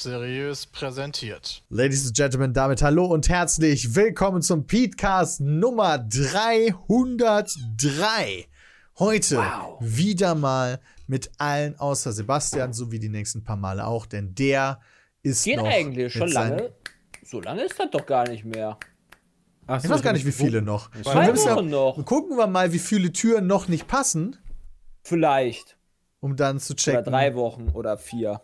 seriös präsentiert. Ladies and Gentlemen, damit hallo und herzlich willkommen zum Petecast Nummer 303. Heute wieder mal mit allen außer Sebastian, so wie die nächsten paar Male auch, denn der ist Geht noch eigentlich schon lange. So lange ist das doch gar nicht mehr. Ach Ich weiß gar nicht, wie viele noch. Zwei Wochen noch. Gucken wir mal, wie viele Türen noch nicht passen, Vielleicht. um dann zu Oder checken. drei Wochen oder vier.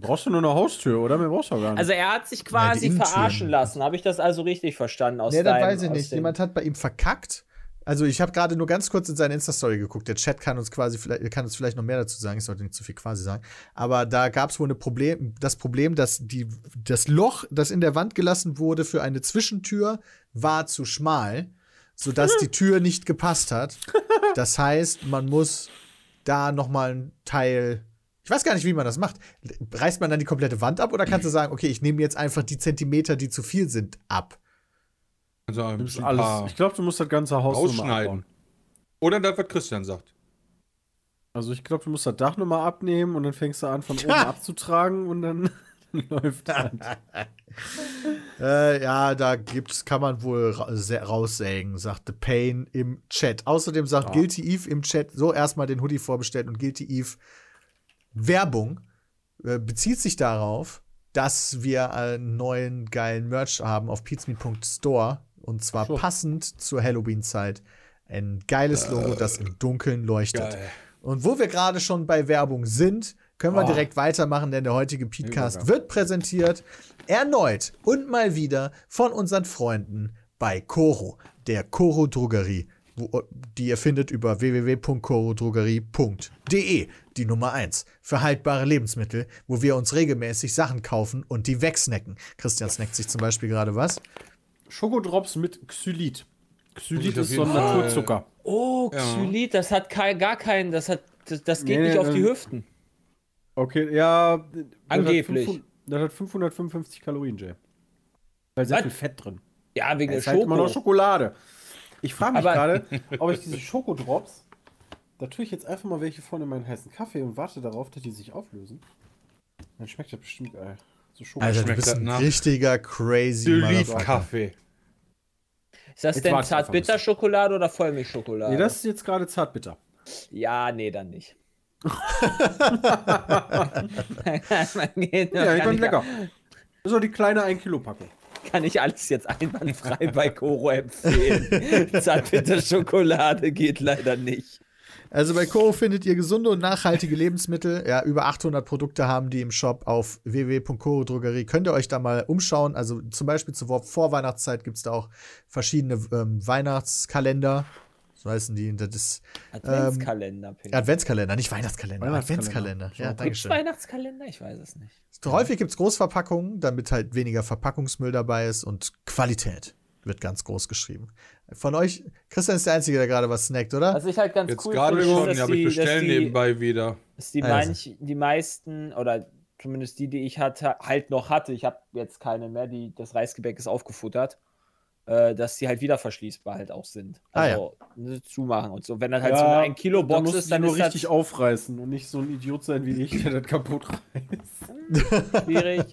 Brauchst du nur eine Haustür, oder? Mehr brauchst du auch gar nicht. Also er hat sich Ja, quasi Innentüren. verarschen lassen. Habe ich das also richtig verstanden aus Nee, das weiß ich nicht. Jemand hat bei ihm verkackt. Also ich habe gerade nur ganz kurz in seine Insta-Story geguckt. Der Chat kann uns quasi vielleicht, kann uns vielleicht noch mehr dazu sagen. Ich sollte nicht zu viel quasi sagen. Aber da gab es wohl eine Problem, das Problem, dass die, das Loch, das in der Wand gelassen wurde für eine Zwischentür, war zu schmal, sodass die Tür nicht gepasst hat. Das heißt, man muss da noch mal ein Teil ich weiß gar nicht, wie man das macht. Reißt man dann die komplette Wand ab oder kannst du sagen, okay, ich nehme jetzt einfach die Zentimeter, die zu viel sind, ab? Also ein Nimmst paar alles. Ich glaube, du musst das ganze Haus abbauen. Oder das, was Christian sagt. Also ich glaube, du musst das Dach nochmal abnehmen und dann fängst du an, von oben abzutragen und dann läuft das. Äh, ja, da gibt's, kann man wohl ra sä- raussägen, sagte Payne im Chat. Außerdem sagt Guilty Eve im Chat, so erstmal den Hoodie vorbestellt und Guilty Eve Werbung äh, bezieht sich darauf, dass wir einen neuen geilen Merch haben auf pizmeet.store und zwar passend zur Halloween-Zeit. Ein geiles Logo, das im Dunkeln leuchtet. Geil. Und wo wir gerade schon bei Werbung sind, können wir Oh. direkt weitermachen, denn der heutige Podcast wird präsentiert erneut und mal wieder von unseren Freunden bei Coro, der Coro Drogerie, wo, die ihr findet über www.corodrogerie.de, die Nummer 1 für haltbare Lebensmittel, wo wir uns regelmäßig Sachen kaufen und die wegsnacken. Christian snackt sich zum Beispiel gerade was. Schokodrops mit Xylit. Xylit ist so ein Naturzucker. Oh. Xylit, das hat gar keinen, das hat, das, das geht Nee, nicht auf die Hüften. Okay, ja. das hat Angeblich. 500 Das hat 555 Kalorien, Jay. Da ist sehr Was? viel Fett drin. Ja, wegen der ist halt immer noch Schoko. Schokolade. Ich frage mich gerade, ob ich diese Schokodrops, da tue ich jetzt einfach mal welche von in meinen heißen Kaffee und warte darauf, dass die sich auflösen. Dann schmeckt das bestimmt geil. So Schoko Alter, du bist ein nach richtiger crazy Motherfucker. Kaffee. Ist das Jetzt denn Zartbitterschokolade oder Vollmilchschokolade? Nee, das ist jetzt gerade zartbitter. ja, nee, dann nicht. Man geht- Ja, ich, lecker. Das ist auch die kleine 1-Kilo-Packung. kann ich alles jetzt einwandfrei bei Koro empfehlen. Zartbitterschokolade geht leider nicht. Also bei Coro findet ihr gesunde und nachhaltige Lebensmittel. Ja, über 800 Produkte haben die im Shop auf www.corodrogerie. Könnt ihr euch da mal umschauen. Also zum Beispiel zur Vor- Vorweihnachtszeit gibt es da auch verschiedene ähm, Weihnachtskalender. So heißen die. Das ist Adventskalender, Pink. Adventskalender, nicht Weihnachtskalender. Weihnachtskalender. Adventskalender. Ja, danke schön. Weihnachtskalender? Ich weiß es nicht. Häufig gibt es Großverpackungen, damit halt weniger Verpackungsmüll dabei ist und Qualität wird ganz groß geschrieben. Von euch, Christian ist der Einzige, der gerade was snackt, oder? Was ich halt ganz Jetzt cool gerade schon, ja, dass aber ich bestelle die, nebenbei wieder. dass die, Also. manch, die meisten, oder zumindest die, die ich hatte, halt noch hatte, ich habe jetzt keine mehr, die das Reisgebäck ist aufgefuttert, äh, dass die halt wieder verschließbar halt auch sind. Ah, ja. Also ne, zumachen und so. Wenn das halt so eine 1 Kilo Box ist, du dann nur ist das richtig aufreißen und nicht so ein Idiot sein wie ich, der das kaputt reißt. schwierig.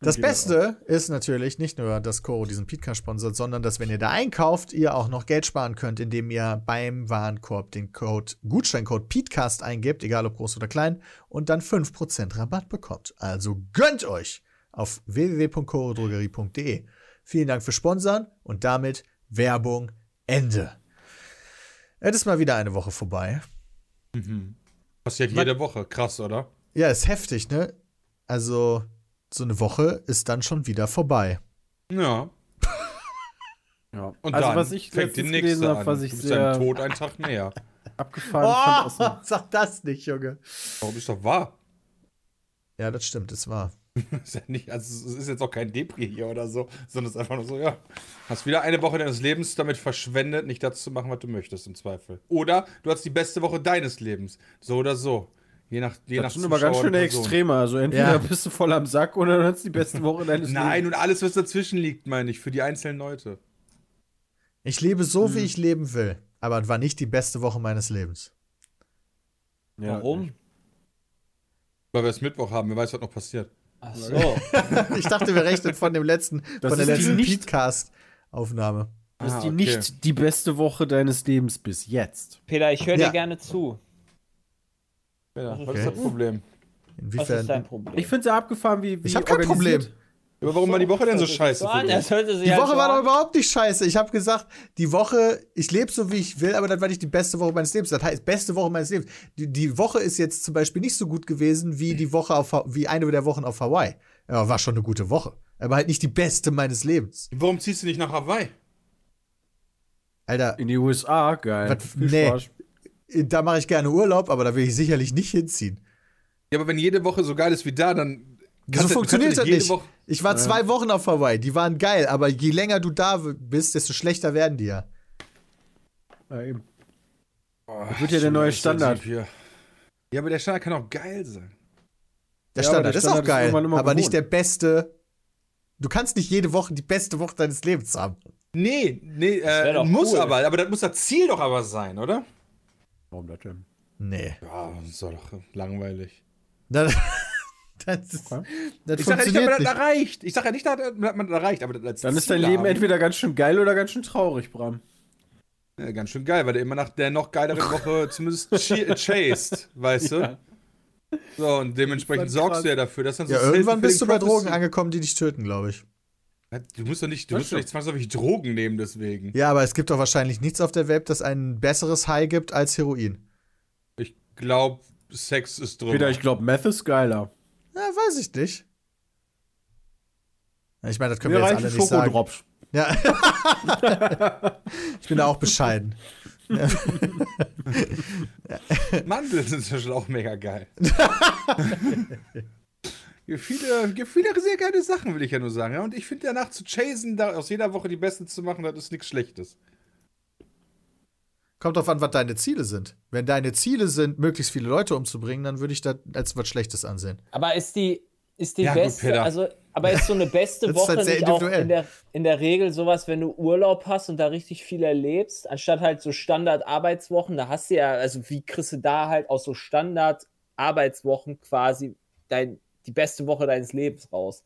Das Genau. Beste ist natürlich nicht nur, dass Coro diesen Podcast sponsert, sondern dass, wenn ihr da einkauft, ihr auch noch Geld sparen könnt, indem ihr beim Warenkorb den Code Gutscheincode PETECAST eingebt, egal ob groß oder klein, und dann 5% Rabatt bekommt. Also gönnt euch auf www.corodrogerie.de. Vielen Dank für Sponsern und damit Werbung Ende. Es ist mal wieder eine Woche vorbei. Passiert jede Woche. Krass, oder? Ja, ist heftig, ne? Also, so eine Woche ist dann schon wieder vorbei. Ja. Ja. Und also dann was ich fängt die nächste an. was ich du bist sehr deinem Tod einen Tag näher. abgefahren fand, aus dem, sag das nicht, Junge. Warum ist doch wahr? Ja, das stimmt, es war. ist ja nicht, also es ist jetzt auch kein Depri hier oder so, sondern es ist einfach nur so, ja. Hast wieder eine Woche deines Lebens damit verschwendet, nicht das zu machen, was du möchtest, im Zweifel. Oder du hast die beste Woche deines Lebens. So oder so. Je nach, je nach Das sind aber ganz Zuschauer schöne. Extreme. Also entweder Ja. bist du voll am Sack oder du hast die beste Woche deines Nein, Lebens. und alles, was dazwischen liegt, meine ich, für die einzelnen Leute. Ich lebe so, Hm. wie ich leben will. Aber es war nicht die beste Woche meines Lebens. Ja. Warum? Weil wir es Mittwoch haben, wer weiß, was noch passiert. Ach so. Ich dachte, wir rechnen von dem letzten, Das von der letzten Podcast-Aufnahme. Das ist Ah, die okay. nicht die beste Woche deines Lebens bis jetzt. Peter, ich höre Ja. dir gerne zu. Ja, Okay. was ist das Problem? Was Inwiefern? ist dein Problem? Ich finde es ja abgefahren, wie, wie Ich hab kein Problem. Aber warum war die Woche denn so scheiße? Die halt Woche war doch überhaupt nicht scheiße. Ich habe gesagt, die Woche, ich lebe so, wie ich will, aber das war nicht die beste Woche meines Lebens. Das heißt, beste Woche meines Lebens. Die, die Woche ist jetzt zum Beispiel nicht so gut gewesen wie die Woche auf, wie eine der Wochen auf Hawaii. Ja, war schon eine gute Woche. Aber halt nicht die beste meines Lebens. Warum ziehst du nicht nach Hawaii? Alter, In die USA, geil. Was- Viel nee. Spaß. Da mache ich gerne Urlaub, aber da will ich sicherlich nicht hinziehen. Ja, aber wenn jede Woche so geil ist wie da, dann. So funktioniert das nicht. Woche- Ich war zwei Wochen auf Hawaii, die waren geil, aber je länger du da bist, desto schlechter werden die ja. Ja, eben. Boah, Das wird ja der neue Standard. hier. Ja, aber der Standard kann auch geil sein. Der Ja, Standard der ist Standard auch ist geil, irgendwann immer aber nicht gewohnt. der beste. Du kannst nicht jede Woche die beste Woche deines Lebens haben. Nee, nee, äh, muss cool. aber, aber das muss das Ziel doch aber sein, oder? Warum das denn? Nee. Ja, das ist doch langweilig. Das, das, ist, Okay. das Ich sag ja nicht, dass man das erreicht. Ich sag ja nicht, dass man das erreicht, aber das Dann ist dein Leben haben. entweder ganz schön geil oder ganz schön traurig, Bram. Ja, ganz schön geil, weil der immer nach der noch geileren Woche zumindest chi- chased, weißt du? So, und dementsprechend sorgst krass. du ja dafür, dass dann so Ja, irgendwann bist du bei Drogen angekommen, die dich töten, glaube ich. Du musst doch nicht, du Das musst doch nicht zwangsläufig Drogen nehmen, deswegen. Ja, aber es gibt doch wahrscheinlich nichts auf der Welt, das ein besseres High gibt als Heroin. Ich glaube, Sex ist drüber. Peter, ich glaube, Meth ist geiler. Ja, weiß ich nicht. Ja, Ich meine, das können Mir wir jetzt alle nicht sagen. Ja. ich bin da auch bescheiden. Mandeln sind Beispiel auch mega geil. Gibt viele, gibt viele sehr geile Sachen, will ich ja nur sagen. Ja? Und ich finde danach zu chasen, da aus jeder Woche die Besten zu machen, das ist nichts Schlechtes. Kommt drauf an, was deine Ziele sind. Wenn deine Ziele sind, möglichst viele Leute umzubringen, dann würde ich das als was Schlechtes ansehen. Aber ist die, ist die Ja, gut, beste, Peter. also, aber ist so eine beste Woche halt nicht auch in der, in der Regel sowas, wenn du Urlaub hast und da richtig viel erlebst, anstatt halt so Standard-Arbeitswochen, da hast du ja, also wie kriegst du da halt aus so Standard-Arbeitswochen quasi dein, die beste Woche deines Lebens raus?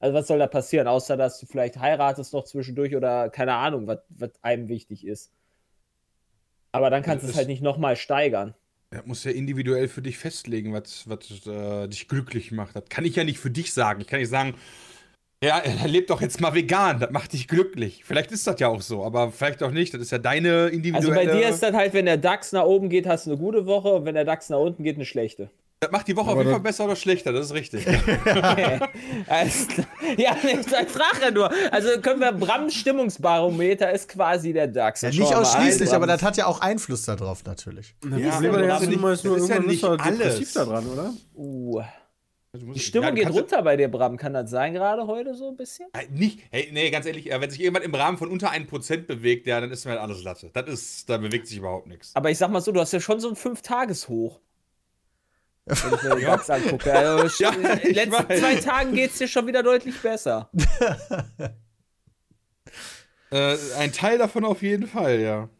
Also was soll da passieren, außer dass du vielleicht heiratest noch zwischendurch oder keine Ahnung, was was einem wichtig ist. Aber dann kannst du Das es halt nicht nochmal steigern. Ja, muss ja individuell für dich festlegen, was, was äh, dich glücklich macht. Das kann ich ja nicht für dich sagen. Ich kann nicht sagen, ja, er lebt doch jetzt mal vegan, das macht dich glücklich. Vielleicht ist das ja auch so, aber vielleicht auch nicht. Das ist ja deine Also individuelle. bei dir ist das halt, wenn der DAX nach oben geht, hast du eine gute Woche und wenn der DAX nach unten geht, eine schlechte. Das macht die Woche auf Aber jeden Fall besser oder schlechter, das ist richtig. Klar. ja, ich sag- frag ja nur. Also können wir Brams Stimmungsbarometer ist quasi der DAX. Ja, nicht ausschließlich, aber das hat ja auch Einfluss darauf natürlich. Ja, Problem aber das ist ja nicht- nur, das ist ja nicht halt alles. da dran, oder? Uh, die Stimmung Ja, geht runter bei dir, Bram. Kann das sein gerade heute so ein bisschen? Äh, Nicht, hey, nee, ganz ehrlich, äh, wenn sich jemand im Rahmen von unter 1% bewegt, ja, dann ist mir halt alles Latte. Das ist, da bewegt sich überhaupt nichts. Aber ich sag mal so, du hast ja schon so ein Fünf-Tages-Hoch. Wenn ich mir den DAX angucke. Also, Ja, in den letzten weiß. zwei Tagen geht es dir schon wieder deutlich besser. Äh, ein Teil davon auf jeden Fall, ja.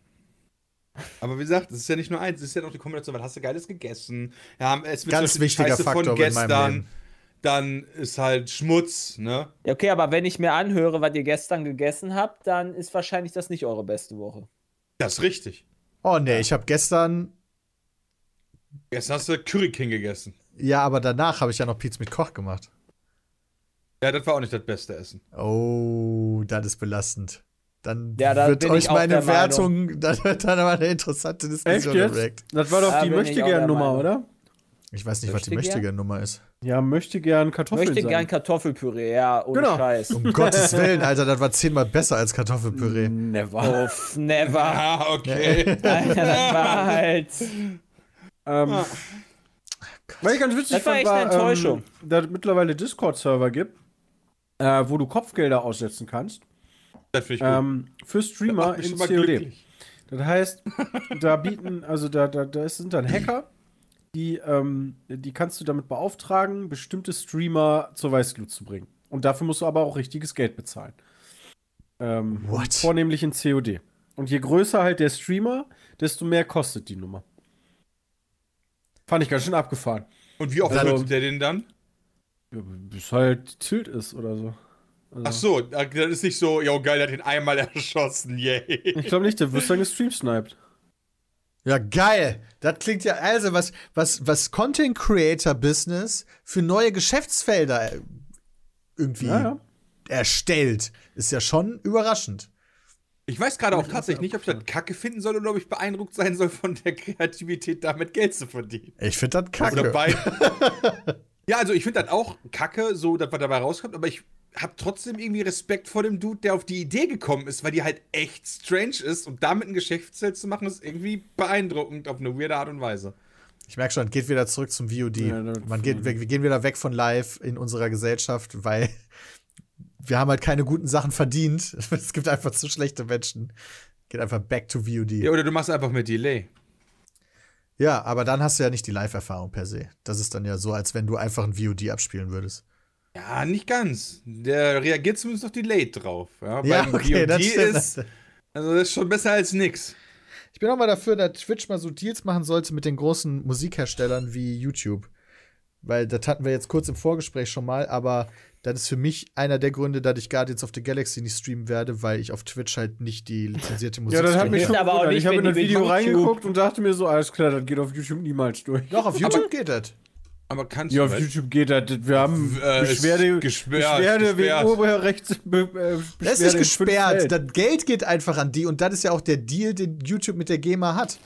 Aber wie gesagt, es ist ja nicht nur eins, es ist ja noch die Kombination, was hast du Geiles gegessen? Ja, es wird Ganz die wichtiger Scheiße Faktor in meinem Leben. Dann ist halt Schmutz, ne? Ja, okay, aber wenn ich mir anhöre, was ihr gestern gegessen habt, dann ist wahrscheinlich das nicht eure beste Woche. Das ist richtig. Oh nee, ich habe gestern, Jetzt hast du Curry King gegessen. ja, aber danach habe ich ja noch Pizza mit Koch gemacht. Ja, das war auch nicht das beste Essen. Oh, das ist belastend. Dann Ja, da wird euch meine Wertung, dann wird dann aber eine interessante Diskussion direkt. Das war doch Da die Möchtegern-Nummer, oder? Ich weiß nicht, was die Möchte gern? möchtige Nummer ist. Ja, möchte gern Kartoffeln Möchte sein. gern Kartoffelpüree, ja, ohne Genau. Scheiß. Um Gottes Willen, Alter, das war zehnmal besser als Kartoffelpüree. Never. Uff, never. Ah, okay. Alter, das war halt. Ähm, Weil ich ganz witzig Das war fand, echt eine Enttäuschung. Ähm, da es mittlerweile Discord-Server gibt, äh, wo du Kopfgelder aussetzen kannst. Das ich gut. Ähm, für Streamer in COD. glücklich. Das heißt, da bieten, also da, da, da sind dann Hacker, die, ähm, die kannst du damit beauftragen, bestimmte Streamer zur Weißglut zu bringen. Und dafür musst du aber auch richtiges Geld bezahlen. Ähm, What? Vornehmlich in COD. Und je größer halt der Streamer, desto mehr kostet die Nummer. Fand ich ganz schön abgefahren. Und wie oft Also- nutzt der den dann? Ja, bis halt Tilt ist oder so. Also, Ach so, das ist nicht so, yo geil, der hat den einmal erschossen, yay. Ich glaube nicht, der wirst dann gestreamsniped. Ja, geil. Das klingt ja, also, was, was, was Content Creator Business für neue Geschäftsfelder äh, irgendwie Ja, ja. erstellt, ist ja schon überraschend. Ich weiß gerade auch tatsächlich nicht, ob ich das kacke finden soll oder ob ich beeindruckt sein soll von der Kreativität, damit Geld zu verdienen. Ich finde das Oder kacke. beide. ja, also ich finde das auch kacke, so dass was dabei rauskommt, aber ich habe trotzdem irgendwie Respekt vor dem Dude, der auf die Idee gekommen ist, weil die halt echt strange ist und damit ein Geschäftsfeld zu machen, ist irgendwie beeindruckend auf eine weirde Art und Weise. Ich merke schon, geht wieder zurück zum VOD. Ja, Man geht, wir, wir gehen wieder weg von live in unserer Gesellschaft, weil wir haben halt keine guten Sachen verdient. Es gibt einfach zu schlechte Menschen. Geht einfach back to VOD. Ja, oder du machst einfach mit Delay. Ja, aber dann hast du ja nicht die Live-Erfahrung per se. Das ist dann ja so, als wenn du einfach ein VOD abspielen würdest. Ja, nicht ganz. Der reagiert zumindest noch delayed drauf. Ja, Ja, beim okay, das VOD stimmt. ist, also das ist schon besser als nix. Ich bin auch mal dafür, dass Twitch mal so Deals machen sollte mit den großen Musikherstellern wie YouTube. Weil das hatten wir jetzt kurz im Vorgespräch schon mal, aber das ist für mich einer der Gründe, dass ich Guardians of the Galaxy nicht streamen werde, weil ich auf Twitch halt nicht die lizenzierte Musik Ja, das hat mich schon Aber auch nicht, Ich habe in das Video YouTube- reingeguckt und dachte mir so, alles klar, das geht auf YouTube niemals durch. Doch, auf YouTube geht das. Aber kannst Ja, du auf was? YouTube geht das. Wir haben Äh, Beschwerde, gesperrt, Beschwerde gesperrt. wegen Urheberrechts. Be, äh, Das ist nicht gesperrt. Das Geld geht einfach an die und das ist ja auch der Deal, den YouTube mit der GEMA hat.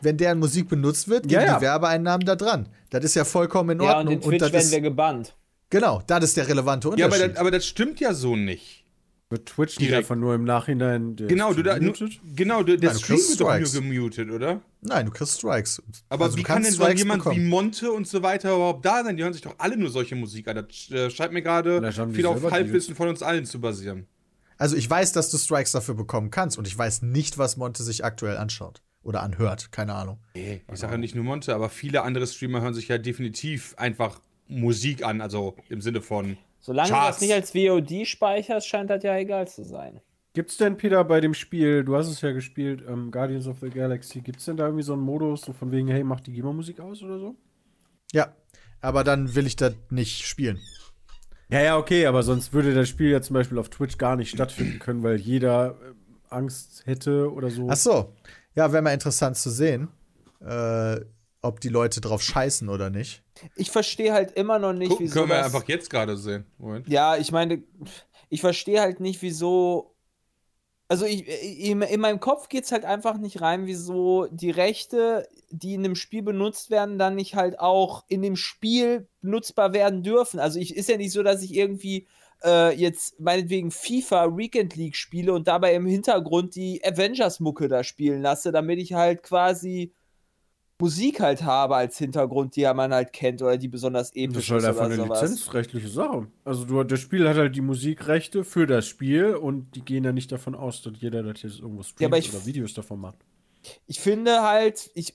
Wenn deren Musik benutzt wird, gehen Ja, ja. die Werbeeinnahmen da dran. Das ist ja vollkommen in Ja, und Ordnung. in Twitch das werden ist, wir gebannt. genau, das ist der relevante Ja, Unterschied. aber das, aber das stimmt ja so nicht. Wird Twitch nicht Direkt. einfach nur im Nachhinein. der Genau, du, da, nu, genau, der, der Ja, du Stream kriegst wird doch nur Strikes. gemutet, oder? Nein, du kriegst Strikes. Aber Also, wie du kann denn kannst so Strikes jemand wie bekommen. Monte und so weiter überhaupt da sein? Die hören sich doch alle nur solche Musik an. Das äh, scheint mir gerade viel auf Halbwissen von uns allen zu basieren. Also ich weiß, dass du Strikes dafür bekommen kannst und ich weiß nicht, was Monte sich aktuell anschaut oder anhört. Keine Ahnung. Ich sage ja nicht nur Monte, aber viele andere Streamer hören sich ja definitiv einfach Musik an, also im Sinne von Solange du Charts. das nicht als VOD speicherst, scheint das ja egal zu sein. Gibt's denn, Peter, bei dem Spiel, du hast es ja gespielt, ähm, Guardians of the Galaxy, gibt's denn da irgendwie so einen Modus, so von wegen, hey, mach die GEMA-Musik aus oder so? Ja, aber dann will ich das nicht spielen. Ja, ja, okay, aber sonst würde das Spiel ja zum Beispiel auf Twitch gar nicht stattfinden können, weil jeder äh, Angst hätte oder so. Ach so. Ja, wäre mal interessant zu sehen, äh, ob die Leute drauf scheißen oder nicht. Ich verstehe halt immer noch nicht, Gucken wieso. können wir das- einfach jetzt gerade sehen. Moment. Ja, ich meine, ich verstehe halt nicht, wieso. Also ich, in, in meinem Kopf geht es halt einfach nicht rein, wieso die Rechte, die in dem Spiel benutzt werden, dann nicht halt auch in dem Spiel benutzbar werden dürfen. Also ich ist ja nicht so, dass ich irgendwie äh, jetzt meinetwegen FIFA Weekend League spiele und dabei im Hintergrund die Avengers-Mucke da spielen lasse, damit ich halt quasi Musik halt habe als Hintergrund, die ja man halt kennt oder die besonders das episch ist halt ist einfach oder eine sowas. lizenzrechtliche Sache. Also du, das Spiel hat halt die Musikrechte für das Spiel und die gehen ja nicht davon aus, dass jeder das jetzt irgendwo streamt aber ich- oder Videos davon macht. ich finde halt, ich,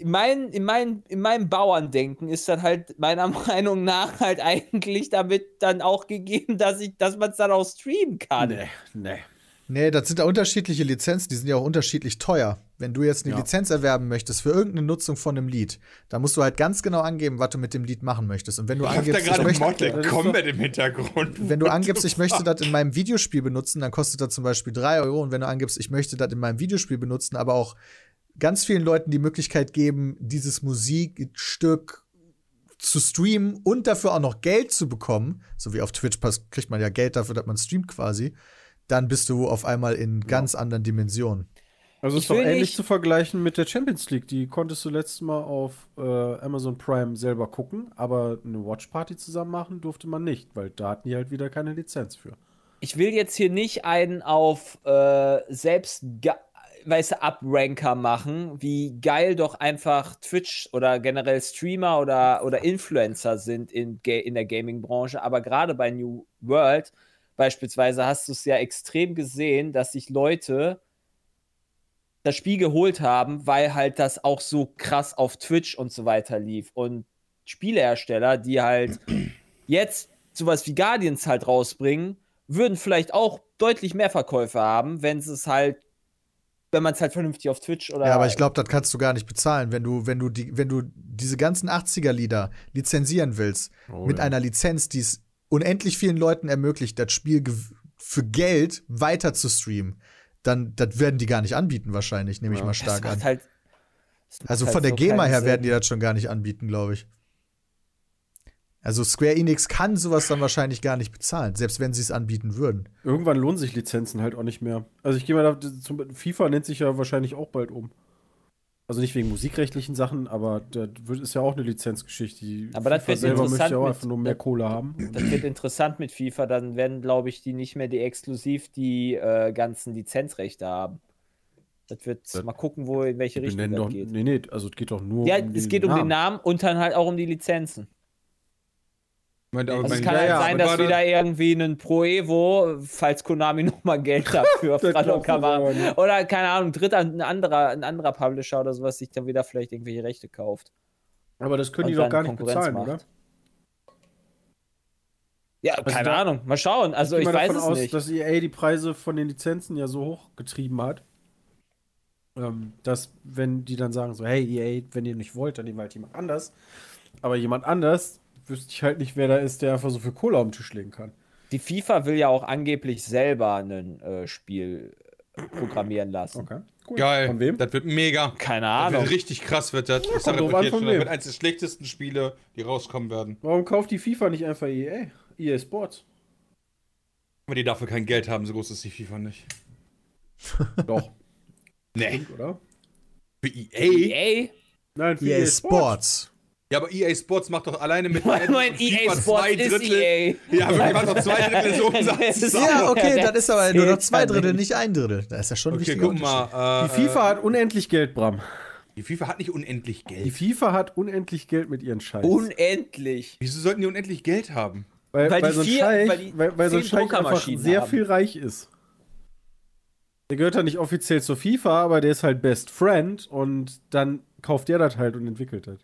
in, mein, in, mein, in meinem Bauerndenken ist das halt meiner Meinung nach halt eigentlich damit dann auch gegeben, dass ich, dass man es dann auch streamen kann. Nee, nee. Nee, das sind ja unterschiedliche Lizenzen, die sind ja auch unterschiedlich teuer. Wenn du jetzt eine Ja. Lizenz erwerben möchtest für irgendeine Nutzung von einem Lied, dann musst du halt ganz genau angeben, was du mit dem Lied machen möchtest. Und wenn du Ich hab da angibst, ich möchte, Mortal Kombat im Hintergrund. wenn du angibst, ich möchte das in meinem Videospiel benutzen, dann kostet das zum Beispiel 3 Euro. Und wenn du angibst, ich möchte das in meinem Videospiel benutzen, aber auch ganz vielen Leuten die Möglichkeit geben, dieses Musikstück zu streamen und dafür auch noch Geld zu bekommen, so wie auf Twitch kriegt man ja Geld dafür, dass man streamt quasi, dann bist du auf einmal in ganz anderen Dimensionen. Also Ich ist doch ähnlich zu vergleichen mit der Champions League. Die konntest du letztes Mal auf äh, Amazon Prime selber gucken, aber eine Watchparty zusammen machen durfte man nicht, weil da hatten die halt wieder keine Lizenz für. Ich will jetzt hier nicht einen auf äh, selbst weißt du, Upranker machen, wie geil doch einfach Twitch oder generell Streamer oder, oder Influencer sind in, in der Gaming-Branche. Aber gerade bei New World beispielsweise hast du es ja extrem gesehen, dass sich Leute das Spiel geholt haben, weil halt das auch so krass auf Twitch und so weiter lief. Und Spielehersteller, die halt jetzt sowas wie Guardians halt rausbringen, würden vielleicht auch deutlich mehr Verkäufe haben, wenn sie es halt, wenn man es halt vernünftig auf Twitch oder. Ja, aber ich glaube, das kannst du gar nicht bezahlen, wenn du, wenn du die, wenn du diese ganzen 80er-Lieder lizenzieren willst, Oh, mit ja. einer Lizenz, die es unendlich vielen Leuten ermöglicht, das Spiel für Geld weiter zu streamen, dann das werden die gar nicht anbieten, wahrscheinlich, nehme ich Ja. mal das stark macht an. halt, das macht Also halt von der so GEMA her Sinn. werden die das schon gar nicht anbieten, glaube ich. Also Square Enix kann sowas dann wahrscheinlich gar nicht bezahlen, selbst wenn sie es anbieten würden. Irgendwann lohnen sich Lizenzen halt auch nicht mehr. Also ich gehe mal da, zum, FIFA nennt sich ja wahrscheinlich auch bald um. Also nicht wegen musikrechtlichen Sachen, aber das wird, ist ja auch eine Lizenzgeschichte. Die Aber das FIFA wird selber möchte interessant ja auch einfach nur mehr Kohle haben. Das wird interessant mit FIFA, dann werden, glaube ich, die nicht mehr die exklusiv die äh, ganzen Lizenzrechte haben. Das wird Das- mal gucken, wo in welche Richtung das doch, geht. nee, nee, also es geht doch nur Ja, um es geht um den Namen. Namen und dann halt auch um die Lizenzen. Also es mein- kann ja, halt ja, sein, und dass wieder irgendwie ein Pro Evo, falls Konami nochmal Geld dafür Das nicht. oder keine Ahnung, dritter, ein anderer, ein anderer Publisher oder sowas sich dann wieder vielleicht irgendwelche Rechte kauft. Aber das können die doch gar nicht Konkurrenz bezahlen, macht. oder? Ja, Also keine da- Ahnung. Mal schauen. Also ich mal weiß davon es aus, nicht. dass EA die Preise von den Lizenzen ja so hoch getrieben hat, ähm, dass wenn die dann sagen so, hey EA, wenn ihr nicht wollt, dann nehmen wir halt jemand anders. Aber jemand anders wüsste ich halt nicht, wer da ist, der einfach so viel Kohle auf den Tisch legen kann. Die FIFA will ja auch angeblich selber ein äh, Spiel äh, programmieren lassen. Okay. Cool. Geil. Von wem? Das wird mega. Keine Das Ahnung. wird richtig krass wird das. ich kommt sag drauf das an, jetzt von schon, wem. das wird eines der schlechtesten Spiele, die rauskommen werden. Warum kauft die FIFA nicht einfach EA? EA Sports. Aber die dafür kein Geld haben, so groß ist die FIFA nicht. Doch. Nee. Oder? Für EA? EA? Nein, für EA Sports. Ja, aber EA Sports macht doch alleine mit mein EA Sports ist EA. Ja, wirklich, macht doch zwei Drittel so Umsatz. Ja, okay, das ist aber nur noch zwei Drittel, nicht. ein Drittel. Da ist ja schon ein Okay, guck mal. Äh, Die FIFA hat unendlich Geld, Bram. Die FIFA hat nicht unendlich Die Geld. FIFA hat unendlich Geld mit ihren Scheiß. Unendlich. Wieso sollten die unendlich Geld haben? weil, weil weil, die so ein vier- Scheich, weil die weil, weil so ein Scheich einfach sehr haben. viel reich ist. Der gehört ja nicht offiziell zur FIFA, aber der ist halt Best Friend und dann kauft der das halt und entwickelt das.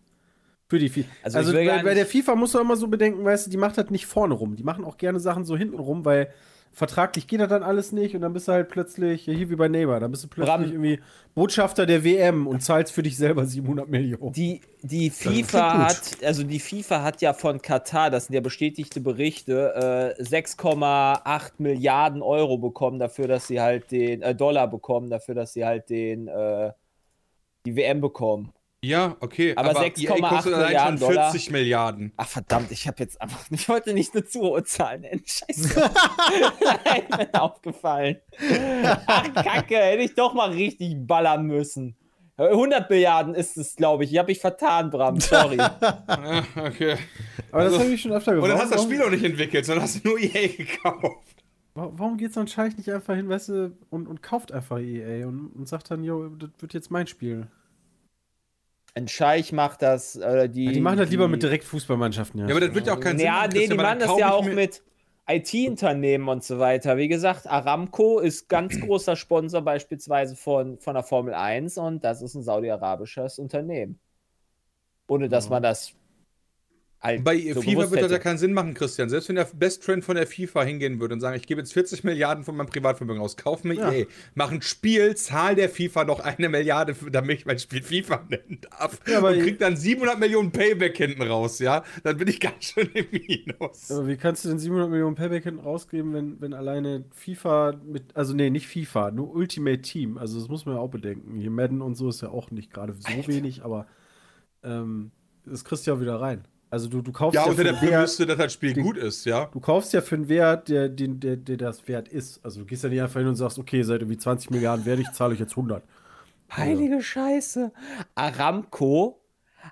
Für die FIFA. Also Also, bei, bei der FIFA musst du immer so bedenken, weißt du, die macht das nicht vorne rum. Die machen auch gerne Sachen so hinten rum, weil vertraglich geht das dann alles nicht und dann bist du halt plötzlich, hier wie bei Neymar, dann bist du plötzlich Bram. irgendwie Botschafter der WM und zahlst für dich selber 700 Millionen. Die, die FIFA hat, also die FIFA hat ja von Katar, das sind ja bestätigte Berichte, äh, 6,8 Milliarden Euro bekommen dafür, dass sie halt den, äh, Dollar bekommen dafür, dass sie halt den, äh, die WM bekommen. Ja, okay. Aber 6,8 EA kostet allein Milliarden schon Dollar. 40 Milliarden. Ach verdammt, ich habe jetzt einfach, ich wollte nicht eine zu hohe Zahl nennen. Scheiße. Nein, mir aufgefallen. Ach Kacke, hätte ich doch mal richtig ballern müssen. 100 Milliarden ist es, glaube ich. Ich habe mich vertan, Bram. Sorry. Ja, okay. Aber das Also- habe ich schon öfter Und gefragt. dann hast du das Spiel auch nicht entwickelt, sondern hast nur EA gekauft. Wa- Warum geht so ein Scheich nicht einfach hin, weißt du, und, und kauft einfach EA und, und sagt dann, yo, das wird jetzt mein Spiel. Ein Scheich macht das, äh, die. Ja, die machen das lieber mit Direktfußballmannschaften, ja. Ja, aber das wird ja auch keinen Sinn Ja, machen, nee, die machen das ja auch mit IT-Unternehmen und so weiter. Wie gesagt, Aramco ist ganz großer Sponsor beispielsweise von, von der Formel 1 und das ist ein saudi-arabisches Unternehmen. Ohne dass man das halt Bei so FIFA wird das ja keinen Sinn machen, Christian. Selbst wenn der Best Friend von der FIFA hingehen würde und sagen, ich gebe jetzt 40 Milliarden von meinem Privatvermögen aus, kauf mir Ja. EA, mach ein Spiel, zahl der FIFA noch eine Milliarde, für- damit ich mein Spiel FIFA nennen darf. Ja, aber und krieg dann 700 Millionen Payback hinten raus, ja? Dann bin ich ganz schön im Minus. Aber wie kannst du denn 700 Millionen Payback hinten rausgeben, wenn, wenn alleine FIFA mit, also nee, nicht FIFA, nur Ultimate Team, also das muss man ja auch bedenken. Hier Madden und so ist ja auch nicht gerade so wenig, aber ähm, das kriegst du ja wieder rein. Also du, du kaufst Ja, ja, unter der für einen Wert, Prämisse, dass das Spiel den- gut ist, ja? du kaufst ja für einen Wert, der, den, der, der das wert ist. Also du gehst ja nicht einfach hin und sagst, okay, seid irgendwie 20 Milliarden wert, ich zahle euch jetzt 100. Heilige Scheiße. Aramco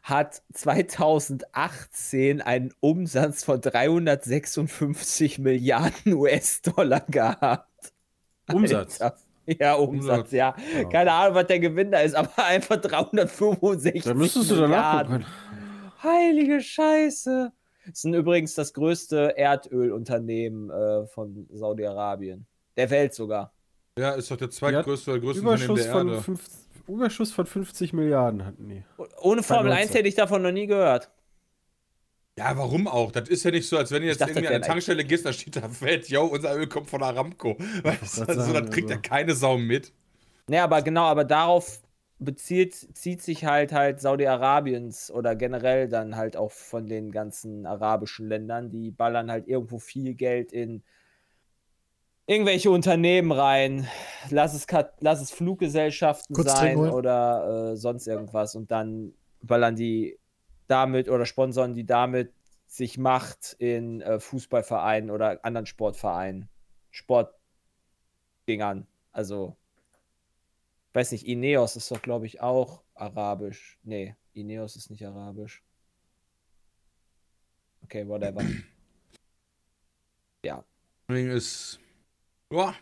hat 2018 einen Umsatz von 356 Milliarden US-Dollar gehabt. Umsatz. Alter. Ja, Umsatz, ja. Ja. Keine Ahnung, was der Gewinn da ist, aber einfach 365 Da müsstest du danach Milliarden. gucken. Heilige Scheiße. Das ist übrigens das größte Erdölunternehmen äh, von Saudi-Arabien. Der Welt sogar. Ja, ist doch der zweitgrößte oder größte Unternehmen Überschuss der von, Erde. fünf, Überschuss von 50 Milliarden hatten die. Ohne Formel 1 19. hätte ich davon noch nie gehört. Ja, warum auch? Das ist ja nicht so, als wenn du jetzt dachte, irgendwie an eine ein- Tankstelle gehst, da steht da fett, yo, unser Öl kommt von Aramco. Weißt du, also, das kriegt ja also. keine Sau mit. Ne, aber genau, aber darauf bezieht, zieht sich halt halt Saudi-Arabiens oder generell dann halt auch von den ganzen arabischen Ländern, die ballern halt irgendwo viel Geld in irgendwelche Unternehmen rein. Lass es, lass es Fluggesellschaften Kurz sein oder äh, sonst irgendwas und dann ballern die damit oder sponsern die damit sich Macht in äh, Fußballvereinen oder anderen Sportvereinen, Sportdingern. Also weiß nicht, Ineos ist doch, glaube ich, auch arabisch. Nee, Ineos ist nicht arabisch. Okay, whatever. ja. Deswegen ist, ja,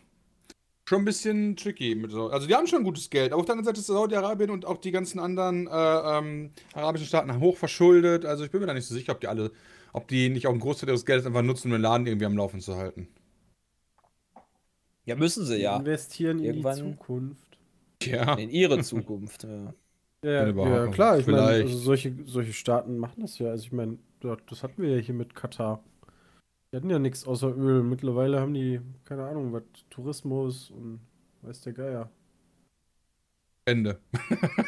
schon ein bisschen tricky. Mit so. Also, die haben schon gutes Geld. Aber auf der anderen Seite ist Saudi-Arabien und auch die ganzen anderen äh, ähm, arabischen Staaten hoch verschuldet. Also, ich bin mir da nicht so sicher, ob die alle, ob die nicht auch einen Großteil ihres Geldes einfach nutzen, um den Laden irgendwie am Laufen zu halten. Ja, müssen sie ja. investieren in Irgendwann- die Zukunft. Ja. In ihre Zukunft. Ja. Ja, ja klar, ich meine, also solche, solche Staaten machen das ja. Also ich meine, ja, das hatten wir ja hier mit Katar. Die hatten ja nichts außer Öl. Mittlerweile haben die, keine Ahnung, was, Tourismus und weiß der Geier. Ende.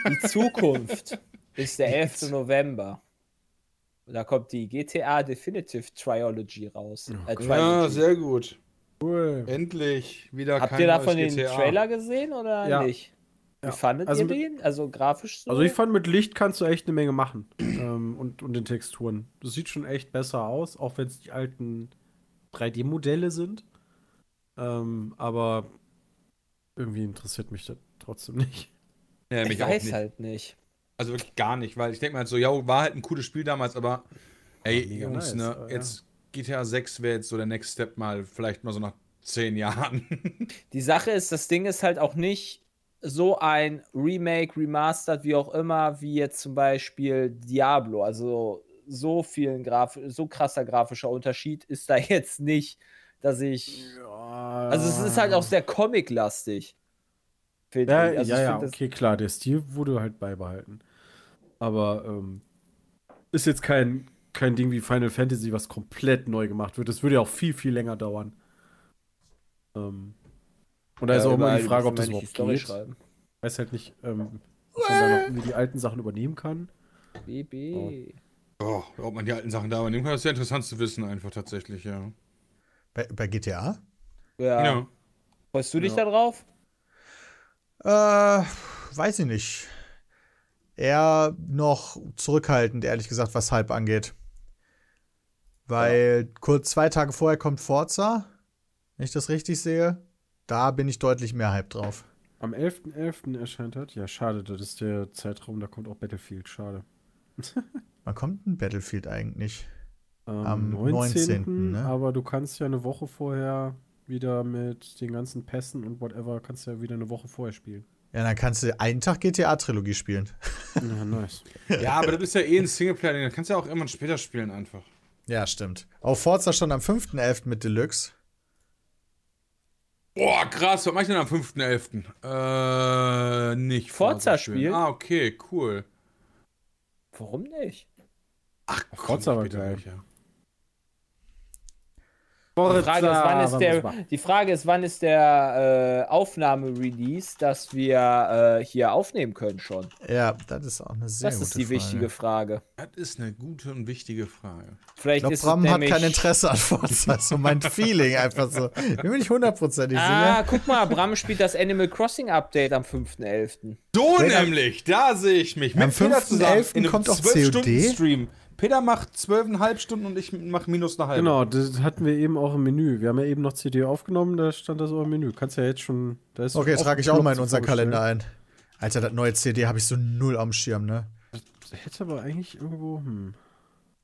Die Zukunft ist der 11. November. Da kommt die GTA Definitive Trilogy raus. Äh, Okay. Trilogy. sehr gut. Cool. Endlich wieder Habt kein ihr davon den. Trailer gesehen oder Ja. nicht? Wie Ja. fandet Also ihr mit- den? Also grafisch so? Also ich fand, mit Licht kannst du echt eine Menge machen. ähm, und, und den Texturen. Das sieht schon echt besser aus, auch wenn es die alten 3D-Modelle sind. Ähm, aber irgendwie interessiert mich das trotzdem nicht. Ja, ich mich auch weiß nicht. halt nicht. Also wirklich gar nicht, weil ich denke mal halt so, ja, war halt ein cooles Spiel damals, aber ey, mega Jungs, nice, ne, aber ja. jetzt GTA 6 wäre jetzt so der Next Step mal, vielleicht mal so nach zehn Jahren. Die Sache ist, das Ding ist halt auch nicht so ein Remake, Remastered, wie auch immer, wie jetzt zum Beispiel Diablo. Also so viel Graf so krasser grafischer Unterschied ist da jetzt nicht, dass ich. Also es ist halt auch sehr comic-lastig. finde Ja, ich. Also ja, ja, das- okay, klar, der Stil wurde halt beibehalten. Aber ähm, ist jetzt kein, kein Ding wie Final Fantasy, was komplett neu gemacht wird. Das würde ja auch viel, viel länger dauern. Ähm, und da ist Ja, auch immer die Frage, ob das überhaupt die geht. Story schreiben. weiß halt nicht, ähm, ob man da noch irgendwie die alten Sachen übernehmen kann. BB. oh, ob man die alten Sachen da übernehmen kann, das ist ja interessant zu wissen, einfach tatsächlich, ja. Bei, bei GTA? Ja. Ja. Freust du dich Ja. da drauf? Äh, weiß ich nicht. Eher noch zurückhaltend, ehrlich gesagt, was Hype angeht. Weil kurz zwei Tage vorher kommt Forza, wenn ich das richtig sehe. Da bin ich deutlich mehr Hype drauf. Am 11.11. erscheint das. Ja, schade, das ist der Zeitraum, da kommt auch Battlefield, schade. Wann kommt ein Battlefield eigentlich? Am, Am 19. 19., ne? Aber du kannst ja eine Woche vorher wieder mit den ganzen Pässen und whatever, kannst ja wieder eine Woche vorher spielen. Ja, dann kannst du einen Tag GTA-Trilogie spielen. Ja, nice. Ja, aber das ist ja eh ein Singleplayer, den kannst du ja auch irgendwann später spielen einfach. Ja, stimmt. Auch Forza schon am 5.11. mit Deluxe. Boah, krass, was mach ich denn am 5.11.? Äh, nicht. Forza spielen. spielen? Ah, okay, cool. Warum nicht? Ach, Forza war später geil. Die Frage, ist, wann ist der, die Frage ist, wann ist der äh, Aufnahme-Release, dass wir äh, hier aufnehmen können schon? Ja, das ist auch eine sehr Das gute ist die Frage. wichtige Frage. Das ist eine gute und wichtige Frage. Ich Vielleicht glaube, ist es Bram hat kein Interesse an Forza. So mein Feeling einfach so. Bin mir nicht hundertprozentig Ah, sicher. guck mal, Bram spielt das Animal Crossing Update am 5.11. So Wenn nämlich, da sehe ich mich. Am Peter 5.11. zusammen in einem kommt auch 12-Stunden-Stream. Peter macht zwölfeinhalb Stunden und ich mache minus eine halbe. Genau, das hatten wir eben auch im Menü. Wir haben ja eben noch CD aufgenommen, da stand das auch im Menü. Kannst ja jetzt schon. Da ist Okay, trage ich auch mal in unseren. Kalender ein. Alter, das neue CD habe ich so null am Schirm, ne? Hätte aber eigentlich irgendwo. Hm.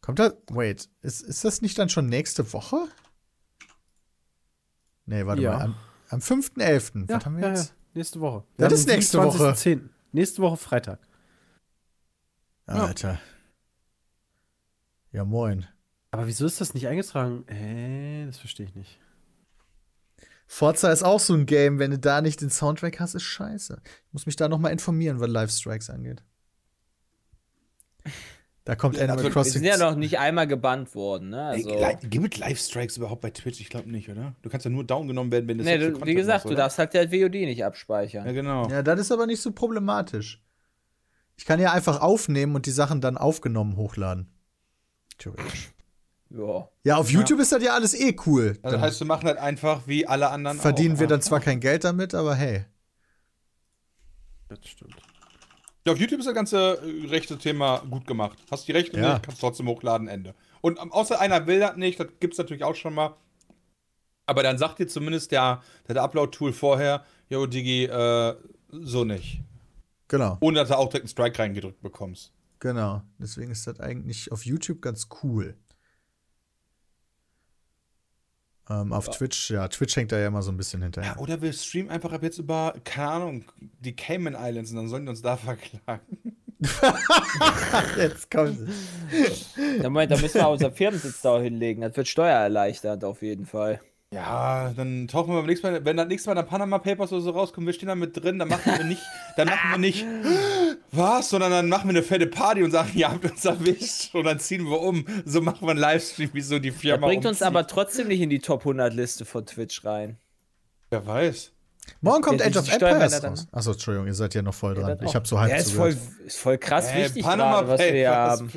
Kommt das? Wait, ist, ist das nicht dann schon nächste Woche? Nee, warte Ja. mal. Am, am 5.11. Ja, Was haben wir ja, jetzt? Nächste Woche. Das ist nächste Woche. 27.10.. Nächste Woche Freitag. Alter. Ja, moin. Aber wieso ist das nicht eingetragen? Hä, das verstehe ich nicht. Forza ist auch so ein Game, wenn du da nicht den Soundtrack hast, ist scheiße. Ich muss mich da noch mal informieren, was Live Strikes angeht. Da kommt Ja, Animal also, Wir Crossing. sind ja noch nicht einmal gebannt worden, ne? Also, Ey, Gibt es Live-Strikes überhaupt bei Twitch? Ich glaube nicht, oder? Du kannst ja nur down genommen werden, wenn du nee, du, wie Content gesagt, machst, du darfst halt der VOD nicht abspeichern. Ja, genau. Ja, das ist aber nicht so problematisch. Ich kann ja einfach aufnehmen und die Sachen dann aufgenommen hochladen. Theoretisch. Ja. Ja, auf YouTube ist das ja alles eh cool. Also Dann heißt, wir machen halt einfach wie alle anderen verdienen auch. wir dann zwar kein Geld damit, aber hey. Das stimmt. Ja, auf YouTube ist das ganze äh, rechte Thema gut gemacht. Hast die Rechte Ja. nicht, kannst trotzdem hochladen, Ende. Und ähm, außer einer will das nicht, das gibt es natürlich auch schon mal. Aber dann sagt dir zumindest der, der Upload-Tool vorher, yo, Digi, äh, so nicht. Genau, Ohne dass du auch direkt einen Strike reingedrückt bekommst. Genau. Deswegen ist das eigentlich auf YouTube ganz cool. Ähm, auf Twitch, ja, Twitch hängt da ja immer so ein bisschen hinterher. Ja, oder wir streamen einfach ab jetzt über, keine Ahnung, die Cayman Islands und dann sollen die uns da verklagen. Jetzt kommt Da, meint, da müssen wir unser Firmensitz da hinlegen. Das wird steuererleichternd auf jeden Fall. Ja, dann tauchen wir beim nächsten Mal, wenn das nächste Mal dann Panama Papers oder so rauskommen, wir stehen da mit drin, dann machen wir nicht, dann machen wir nicht, was, sondern dann machen wir eine fette Party und sagen, ihr habt uns erwischt und dann ziehen wir um. So machen wir einen Livestream, wie so die Das Firma bringt uns umzieht. aber trotzdem nicht in die Top 100 Liste von Twitch rein. Wer weiß. Morgen kommt Ja, Age of Empires raus. Achso, Entschuldigung, ihr seid ja noch voll dran. das ich habe so halb Ja, ist voll, ist voll krass Äh, wichtig Panama gerade, was wir haben.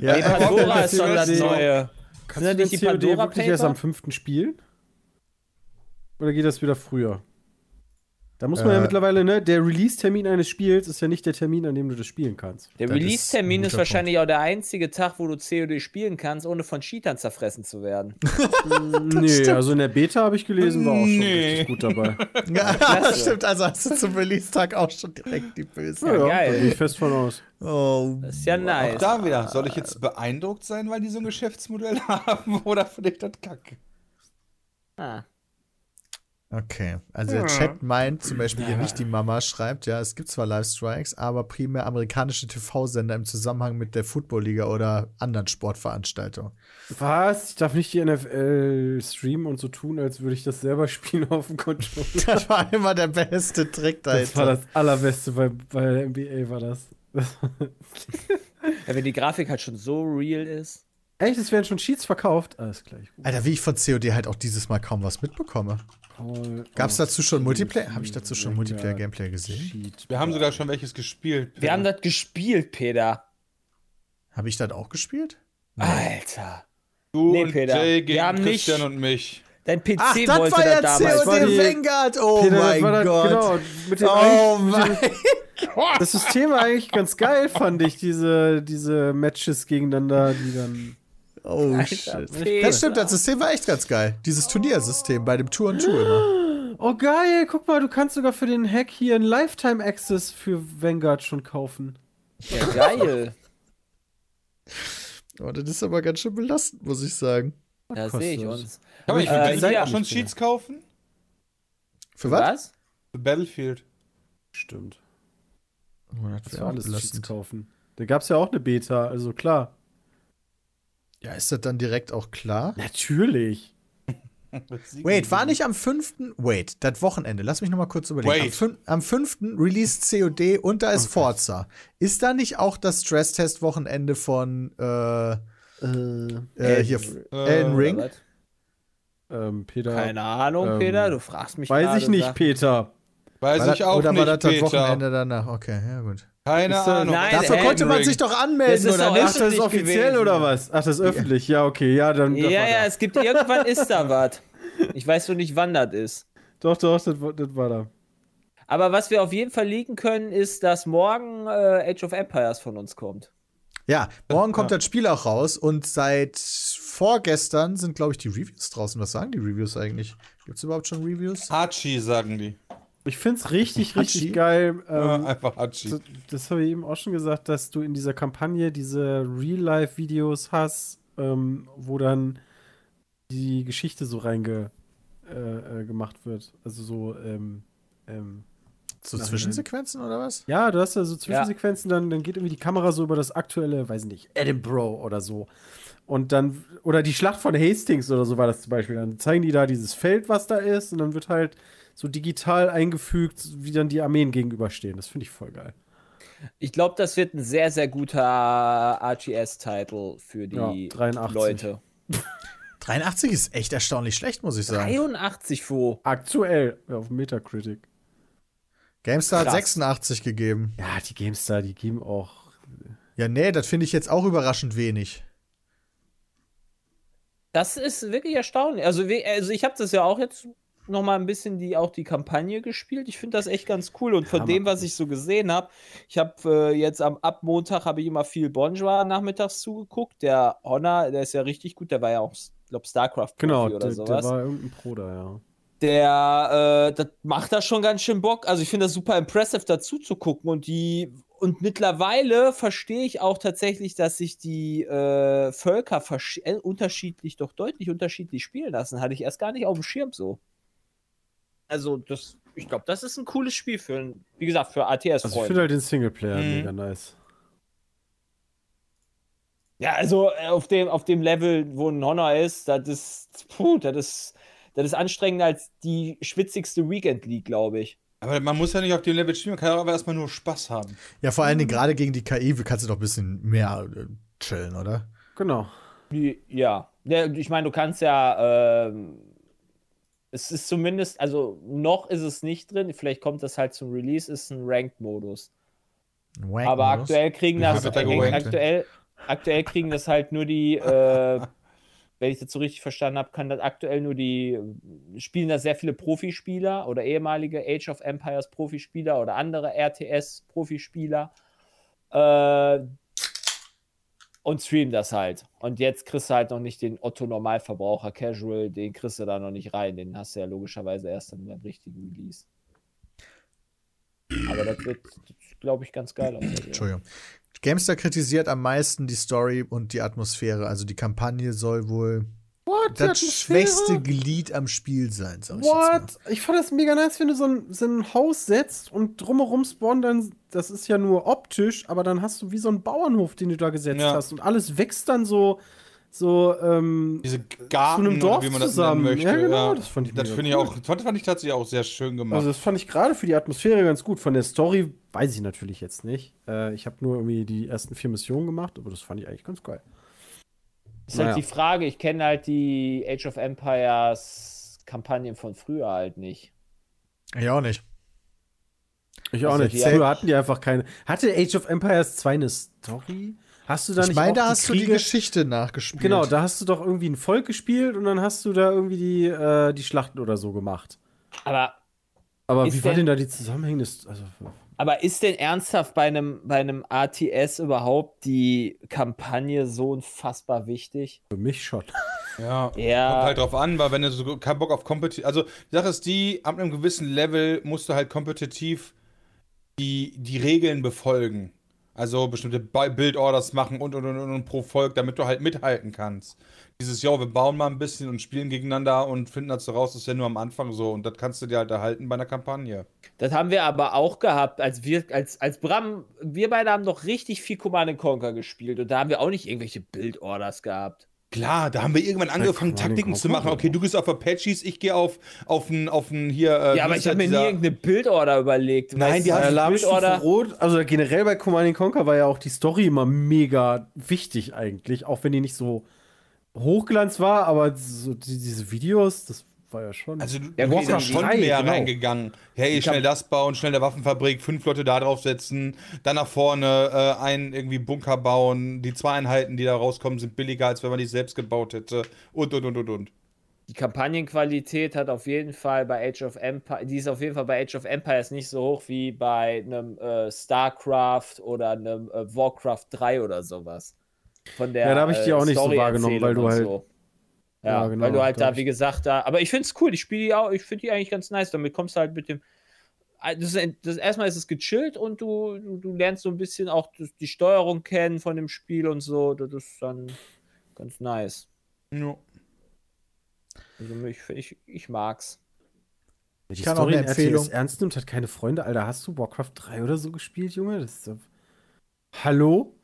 Ja, Die Pandora ist schon das. Neue. Kannst Sind du das die COD Pandora wirklich erst am? 5. spielen? Oder geht das wieder früher? Da muss man Äh, ja mittlerweile, ne, der Release-Termin eines Spiels ist ja nicht der Termin, an dem du das spielen kannst. Der Das ist Release-Termin ist, guter wahrscheinlich auch der einzige Tag, wo du COD spielen kannst, ohne von Cheatern zerfressen zu werden. nee, also in der Beta habe ich gelesen, war auch schon Nee. richtig gut dabei. Ja, Klasse. stimmt. Also hast du zum Release-Tag auch schon direkt die Böse. Ja, ja, geil. da gehe ich fest von aus. Oh. Das ist ja nice. Da wieder, soll ich jetzt beeindruckt sein, weil die so ein Geschäftsmodell haben oder finde ich das kacke? Ah. Okay, also der Chat meint zum Beispiel hier nicht die Mama schreibt, ja, es gibt zwar Live-Strikes, aber primär amerikanische TV-Sender im Zusammenhang mit der Football-Liga oder anderen Sportveranstaltungen. Was? Ich darf nicht die NFL streamen und so tun, als würde ich das selber spielen auf dem Controller. Das war immer der beste Trick Das war das allerbeste bei, bei der NBA, war das. Ja, wenn die Grafik halt schon so real ist. Echt, es werden schon Cheats verkauft? Alles gleich. Gut. Alter, wie ich von COD halt auch dieses Mal kaum was mitbekomme. Gab's dazu schon Multiplayer? Habe ich dazu schon Multiplayer-Gameplay gesehen? Wir haben sogar schon welches gespielt. Wir haben das gespielt, Peter. Habe ich das auch gespielt? Alter. Du Nee, und Peter, Jay wir gegen haben nicht- Christian und mich. Dein PC Ach, das wollte war ja das damals. COD Vanguard! Oh Peter, mein das- Gott! Genau, mit dem Oh mein Das System war eigentlich ganz geil, fand ich, diese, diese Matches gegeneinander, die dann. Oh Alter, shit. Peter. Das stimmt, das System war echt ganz geil. Dieses Turniersystem bei dem Tour und Tour immer. Oh geil, guck mal, du kannst sogar für den Hack hier einen Lifetime Access für Vanguard schon kaufen. Ja, geil. Oh, das ist aber ganz schön belastend, muss ich sagen. Da kostet sehe ich das? uns. Kann man nicht für Äh, ja. auch schon Cheats kaufen? Für was? Was? Für Battlefield. Stimmt. Oh, das Das wär war auch alles belastend. kaufen. Da gab's ja auch eine Beta, also klar. Ja, ist das dann direkt auch klar? Natürlich. Wait, war nicht am 5. Wait, das Wochenende. Lass mich noch mal kurz überlegen. Am, Wait. am 5. released COD und da ist Forza. Ist da nicht auch das Stresstest-Wochenende von äh, Äh, äh, hier Elden Ring? Was? ähm, Peter. Keine Ahnung, Ähm, Peter. Du fragst mich Weiß ich nicht. Peter. Weiß War ich auch oder nicht, war das das. Wochenende danach? Okay, ja gut. Keine Ist Ahnung. Nein, Dafür Elden konnte man Ring. sich doch anmelden, ist oder nicht? Ach, das ist offiziell gewesen. oder was? Ach, das ist öffentlich. Ja, okay. Ja, dann. Ja, ja, da. es gibt irgendwann ist da was. Ich weiß nur nicht, wann das ist. Doch, doch, das, war- das war da. Aber was wir auf jeden Fall leaken können, ist, dass morgen äh, Age of Empires von uns kommt. Ja, morgen kommt das Spiel auch raus und seit vorgestern sind, glaube ich, die Reviews draußen. Was sagen die Reviews eigentlich? Gibt es überhaupt schon Reviews? Hachi, sagen die. Ich find's richtig, richtig Hachi? geil. Ja, Ähm, einfach Hachi. das das habe ich eben auch schon gesagt, dass du in dieser Kampagne diese Real-Life-Videos hast, ähm, wo dann die Geschichte so reinge äh, äh, gemacht wird. Also so, ähm, ähm, So Zwischensequenzen oder was? ja, du hast da so Zwischensequenzen, dann, dann geht irgendwie die Kamera so über das aktuelle, weiß nicht, Edinburgh oder so. Und dann, oder die Schlacht von Hastings oder so war das zum Beispiel. Dann zeigen die da dieses Feld, was da ist, und dann wird halt so digital eingefügt, wie dann die Armeen gegenüberstehen. Das finde ich voll geil. Ich glaube, das wird ein sehr, sehr guter RTS-Title für die Ja, 83. Leute. 83 ist echt erstaunlich schlecht, muss ich sagen. 83 wo? Aktuell ja, auf Metacritic. GameStar hat Krass. 86 gegeben. Ja, die GameStar, die geben auch. Ja, nee, das finde ich jetzt auch überraschend wenig. Das ist wirklich erstaunlich. Also, also ich habe das ja auch jetzt noch mal ein bisschen die auch die Kampagne gespielt. Ich finde das echt ganz cool und von Ja, dem, was ich so gesehen habe, ich habe äh, jetzt am ab Montag habe ich immer viel Bonjour nachmittags zugeguckt. Der Honor, der ist ja richtig gut. Der war ja auch, glaube Starcraft Genau, oder der, der sowas. war irgendein da, ja. der, äh, das macht da schon ganz schön Bock. Also ich finde das super impressive dazu zu gucken und die und mittlerweile verstehe ich auch tatsächlich, dass sich die äh, Völker äh, unterschiedlich, doch deutlich unterschiedlich spielen lassen. Hatte ich erst gar nicht auf dem Schirm so. Also das, ich glaube, das ist ein cooles Spiel für, ein- wie gesagt, für Also ich ATS-Freunde. finde halt den Singleplayer Mhm. mega nice. ja, also äh, auf dem, auf dem Level, wo ein Honor ist, das ist, puh, das ist, das ist anstrengender als die schwitzigste Weekend League, glaube ich. Aber man muss ja nicht auf dem Level spielen, man kann aber erstmal nur Spaß haben. Ja, vor allen Dingen gerade gegen die KI kannst du doch ein bisschen mehr äh, chillen, oder? Genau. Ja. ja ich meine, du kannst ja, ähm, es ist zumindest, also noch ist es nicht drin, vielleicht kommt das halt zum Release, ist ein Ranked-Modus. Wank Aber aktuell kriegen das, da äh, aktuell, aktuell kriegen das halt nur die, äh, wenn ich das so richtig verstanden habe, kann das aktuell nur die, spielen da sehr viele Profispieler oder ehemalige Age of Empires Profispieler oder andere RTS Profispieler. Äh, und streamen das halt. Und jetzt kriegst du halt noch nicht den Otto-Normalverbraucher Casual, den kriegst du da noch nicht rein. Den hast du ja logischerweise erst dann beim richtigen Release. Aber das wird, glaube ich, ganz geil aussehen. Entschuldigung. GameStar kritisiert am meisten die Story und die Atmosphäre. Also die Kampagne soll wohl What? das schwächste Glied am Spiel sein, sag ich jetzt mal. What? Ich fand das mega nice, wenn du so ein, so ein Haus setzt und drumherum spawnen dann, das ist ja nur optisch, aber dann hast du wie so einen Bauernhof, den du da gesetzt Ja. hast und alles wächst dann so, so, ähm, Diese Garten, Zu einem Dorf oder wie man das zusammen. nennen möchte. Ja, genau, das fand ich Das finde ich cool. auch, das fand ich tatsächlich auch sehr schön gemacht. also das fand ich gerade für die Atmosphäre ganz gut. Von der Story weiß ich natürlich jetzt nicht. Äh, ich habe nur irgendwie die ersten vier Missionen gemacht, aber das fand ich eigentlich ganz geil. Ist halt Naja. die Frage, ich kenne halt die Age of Empires Kampagnen von früher halt nicht. Ich auch nicht. Ich auch Also nicht. Früher hatten die einfach keine. Hatte Age of Empires 2 eine Story? Hast du da Ich nicht meine, auch da hast du die Kriege- Geschichte nachgespielt. Genau, da hast du doch irgendwie ein Volk gespielt und dann hast du da irgendwie die, äh, die Schlachten oder so gemacht. Aber, Aber Ist wie war denn- da die Zusammenhänge? Das- Also, aber ist denn ernsthaft bei einem, bei einem ATS überhaupt die Kampagne so unfassbar wichtig? für mich schon. ja. Ja. Kommt halt drauf an, weil wenn du so keinen Bock auf kompetitiv. Also, die Sache ist die, ab einem gewissen Level musst du halt kompetitiv die, die Regeln befolgen. Also bestimmte Build-Orders machen und, und, und, und, pro Volk, damit du halt mithalten kannst. Dieses, ja, wir bauen mal ein bisschen und spielen gegeneinander und finden dazu raus, das ist ja nur am Anfang so. Und das kannst du dir halt erhalten bei einer Kampagne. Das haben wir aber auch gehabt, als wir, als, als Bram, wir beide haben doch richtig viel Command Conquer gespielt und da haben wir auch nicht irgendwelche Build-Orders gehabt. Klar, da haben wir irgendwann angefangen, Taktiken zu machen. Okay, du gehst auf Apaches, ich gehe auf, auf einen auf einen hier. Äh, Ja, aber ich habe mir nie irgendeine Build-Order überlegt. Nein, die haben was Alarmstufe Build-Order. Rot, also generell bei Command Conquer war ja auch die Story immer mega wichtig eigentlich, auch wenn die nicht so Hochglanz war, aber so die, diese Videos, das war ja schon. Also du, Ja, du okay, bist ja schon mehr genau. reingegangen. Hey, Ich schnell das bauen, schnell der Waffenfabrik, fünf Leute da draufsetzen, dann nach vorne äh, einen irgendwie Bunker bauen. Die zwei Einheiten, die da rauskommen, sind billiger, als wenn man die selbst gebaut hätte. Und, und, und, und, und. Die Kampagnenqualität hat auf jeden Fall bei Age of Empires, die ist auf jeden Fall bei Age of Empires nicht so hoch wie bei einem äh, StarCraft oder einem äh, Warcraft 3 oder sowas. Von der Ja, da hab ich die äh, auch nicht so wahrgenommen, weil du halt- So. Ja, Ja, genau, weil du halt da wie ich- gesagt, da. Aber ich finde es cool, ich spiele die auch, ich finde die eigentlich ganz nice. Damit kommst du halt mit dem. Das, ist- das, erstmal ist es gechillt und du, du, du lernst so ein bisschen auch das- die Steuerung kennen von dem Spiel und so. Das ist dann ganz nice. Ja. Also ich, ich, ich mag's. Die kann auch Story eine in Empfehlung- RTS ernst nimmt, hat keine Freunde. Alter, hast du Warcraft 3 oder so gespielt, Junge? Das ist so. Hallo?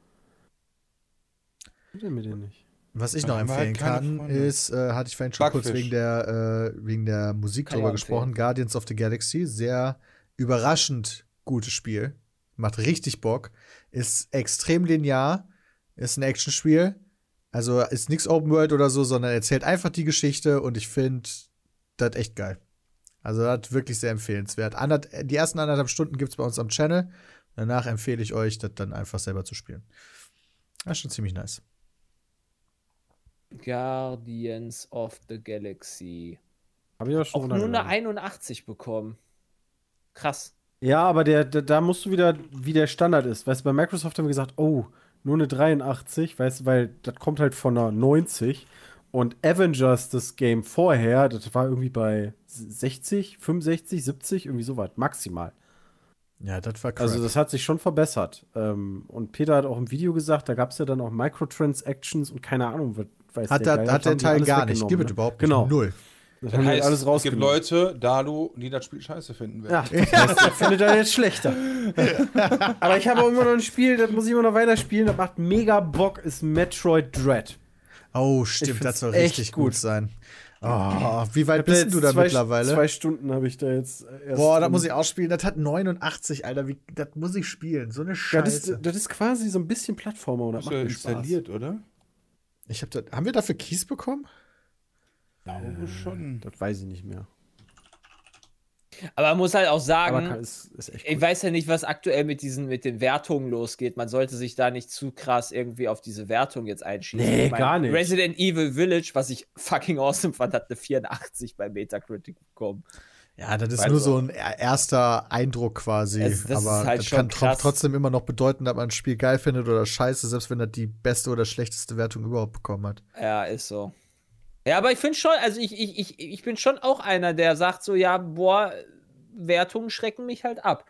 Was denn mit denen nicht? Was ich noch wir empfehlen halt kann, Freunde. ist, äh, hatte ich vorhin schon kurz Backfisch. wegen der, äh, wegen der Musik Kann drüber gesprochen. empfehlen. Guardians of the Galaxy, sehr überraschend gutes Spiel. Macht richtig Bock. Ist extrem linear. Ist ein Actionspiel. Also ist nichts Open World oder so, sondern erzählt einfach die Geschichte und ich finde das echt geil. Also das wirklich sehr empfehlenswert. Andert, die ersten anderthalb Stunden gibt es bei uns am Channel. Danach empfehle ich euch, das dann einfach selber zu spielen. Das ist schon ziemlich nice. Guardians of the Galaxy. Habe ich auch schon Auch nur eine runtergeladen. 81 bekommen. Krass. Ja, aber der, der, da musst du wieder, wie der Standard ist. Weißt du, bei Microsoft haben wir gesagt, oh, nur eine 83, weißt du, weil das kommt halt von einer 90. Und Avengers, das Game vorher, das war irgendwie bei 60, 65, 70, irgendwie so weit, maximal. Ja, das war krass. Also das hat sich schon verbessert. Ähm, und Peter hat auch im Video gesagt, da gab es ja dann auch Microtransactions und keine Ahnung, was weiß hat, der der, hat der Teil gar nicht. Gibt es ne? überhaupt Genau. nicht. Null. Das Das haben heißt, alles es gibt. Leute, Dalu, die das Spiel scheiße finden werden. Ja, das heißt, der findet er jetzt schlechter. Aber ich habe auch immer noch ein Spiel, das muss ich immer noch weiterspielen, das macht mega Bock, ist Metroid Dread. Oh, stimmt, das soll echt richtig gut gut. sein. Oh, wie weit bist jetzt du da zwei, mittlerweile? Zwei Stunden habe ich da jetzt erst. Boah, das muss ich ausspielen. Das hat 89, Alter. Wie, das muss ich spielen. So eine Ja, das, Scheiße. ist, das ist quasi so ein bisschen Plattformer und das macht mir Spaß. installiert, oder? Ich hab das, haben wir dafür Keys bekommen? Glaube schon. Das weiß ich nicht mehr. Aber man muss halt auch sagen, kann, ist, ist echt ich weiß ja nicht, was aktuell mit diesen mit den Wertungen losgeht. Man sollte sich da nicht zu krass irgendwie auf diese Wertung jetzt einschießen. Nee, Ich mein, gar nicht. Resident Evil Village, was ich fucking awesome fand, hat eine 84 bei Metacritic bekommen. Ja, das ist Weil nur so- ein er- erster Eindruck quasi. Es- das Aber ist halt das schon kann krass. trotzdem immer noch bedeuten, dass man ein Spiel geil findet oder scheiße, selbst wenn er die beste oder schlechteste Wertung überhaupt bekommen hat. Ja, ist so. Ja, aber ich finde schon, also ich, ich, ich, ich bin schon auch einer, der sagt so, ja, boah, Wertungen schrecken mich halt ab.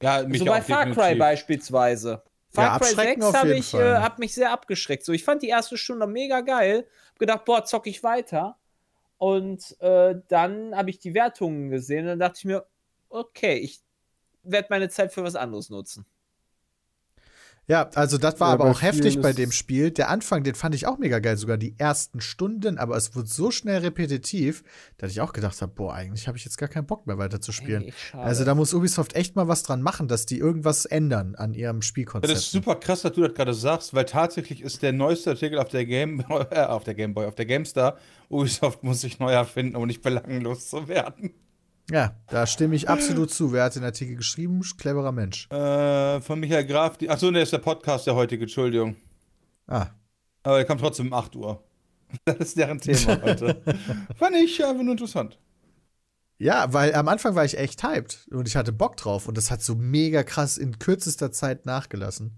Ja, mich so bei Far Cry definitiv. beispielsweise. Far Ja, Cry abschrecken 6 auf habe ich, äh, hab mich sehr abgeschreckt. So, ich fand die erste Stunde mega geil. Hab gedacht, boah, zock ich weiter. Und äh, dann habe ich die Wertungen gesehen und dann dachte ich mir, okay, ich werde meine Zeit für was anderes nutzen. Ja, also das war Ja, aber auch heftig bei dem Spiel. Der Anfang, den fand ich auch mega geil, sogar die ersten Stunden, aber es wurde so schnell repetitiv, dass ich auch gedacht habe, boah, eigentlich habe ich jetzt gar keinen Bock mehr weiter zu spielen. Ey. Also da muss Ubisoft echt mal was dran machen, dass die irgendwas ändern an ihrem Ja, Spielkonzept. das ist super krass, dass du das gerade sagst, weil tatsächlich ist der neueste Artikel auf der Game äh, auf der Gameboy, auf der GameStar, Ubisoft muss sich neu erfinden, um nicht belanglos zu werden. Ja, da stimme ich absolut zu. Wer hat den Artikel geschrieben? Cleverer Mensch. Äh, von Michael Graf, die, achso, der ist der Podcast der heutige, Entschuldigung. Ah, Aber der kommt trotzdem um 8 Uhr. Das ist deren Thema heute. Fand ich einfach nur interessant. Ja, weil am Anfang war ich echt hyped und ich hatte Bock drauf und das hat so mega krass in kürzester Zeit nachgelassen.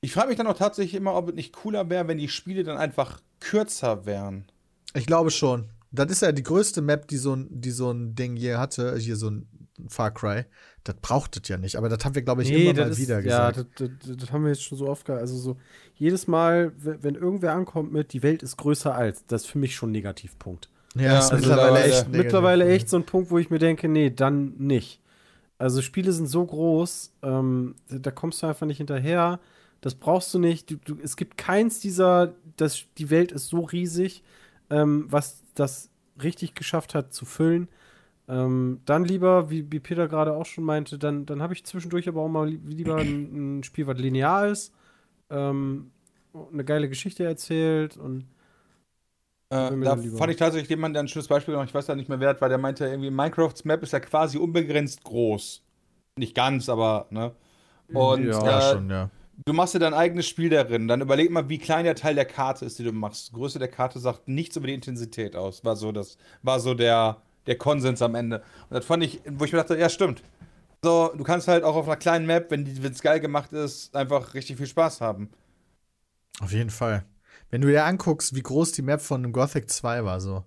Ich frage mich dann auch tatsächlich immer, ob es nicht cooler wäre, wenn die Spiele dann einfach kürzer wären. Ich glaube schon. Das ist ja die größte Map, die so ein, die so ein Ding hier hatte, hier so ein Far Cry. Das braucht es ja nicht, aber das haben wir, glaube ich, immer mal das wieder ist, ja, gesagt. das, das, das haben wir jetzt schon so oft gehabt. Also so jedes Mal, wenn irgendwer ankommt mit, die Welt ist größer als, das ist für mich schon ein Negativpunkt. Ja, Ja, ist also mittlerweile echt. negativ. Mittlerweile echt so ein Punkt, wo ich mir denke, nee, dann nicht. Also Spiele sind so groß, ähm, da kommst du einfach nicht hinterher. Das brauchst du nicht. Du, du, es gibt keins dieser, das, die Welt ist so riesig, ähm, was das richtig geschafft hat zu füllen. Ähm, dann lieber, wie, wie Peter gerade auch schon meinte, dann, dann habe ich zwischendurch aber auch mal li- lieber ein, ein Spiel, was linear ist, ähm, eine geile Geschichte erzählt und Äh, da fand ich tatsächlich jemanden, der ein schönes Beispiel gemacht ich weiß ja nicht mehr wer das war, der meinte irgendwie, Minecrafts Map ist ja quasi unbegrenzt groß. Nicht ganz, aber, ne? Und Ja. Ja, äh, schon, ja. Du machst dir dein eigenes Spiel darin. Dann überleg mal, wie klein der Teil der Karte ist, die du machst. Die Größe der Karte sagt nichts über die Intensität aus. War so, das, war so der, der Konsens am Ende. Und das fand ich, wo ich mir dachte, ja, stimmt. So, du kannst halt auch auf einer kleinen Map, wenn es geil gemacht ist, einfach richtig viel Spaß haben. Auf jeden Fall. Wenn du dir anguckst, wie groß die Map von Gothic 2 war, so.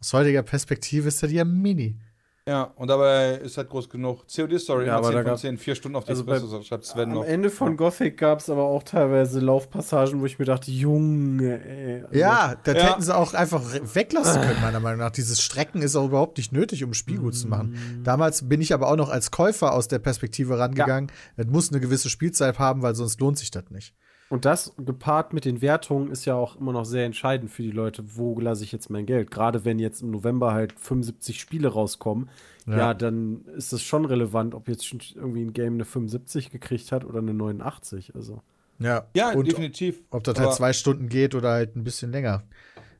Aus heutiger Perspektive ist das ja mini. Ja, und dabei ist halt groß genug. COD-Story, Ja, aber 10 da von gab- 10, 4 Stunden auf die also bei- Espresso, schreibt Sven Am noch. Ende von Gothic gab es aber auch teilweise Laufpassagen, wo ich mir dachte, Junge, ey. Also, Ja, das Ja. hätten sie auch einfach weglassen können, meiner Meinung nach. Dieses Strecken ist auch überhaupt nicht nötig, um ein Spiel gut zu machen. Damals bin ich aber auch noch als Käufer aus der Perspektive rangegangen. Es muss eine gewisse Spielzeit haben, weil sonst lohnt sich das nicht. Und das gepaart mit den Wertungen ist ja auch immer noch sehr entscheidend für die Leute, wo lasse ich jetzt mein Geld. Gerade wenn jetzt im November halt 75 Spiele rauskommen, ja, Ja. dann ist es schon relevant, ob jetzt schon irgendwie ein Game eine 75 gekriegt hat oder eine 89. Also. Ja, Ja, und definitiv. ob das Aber- halt zwei Stunden geht oder halt ein bisschen länger.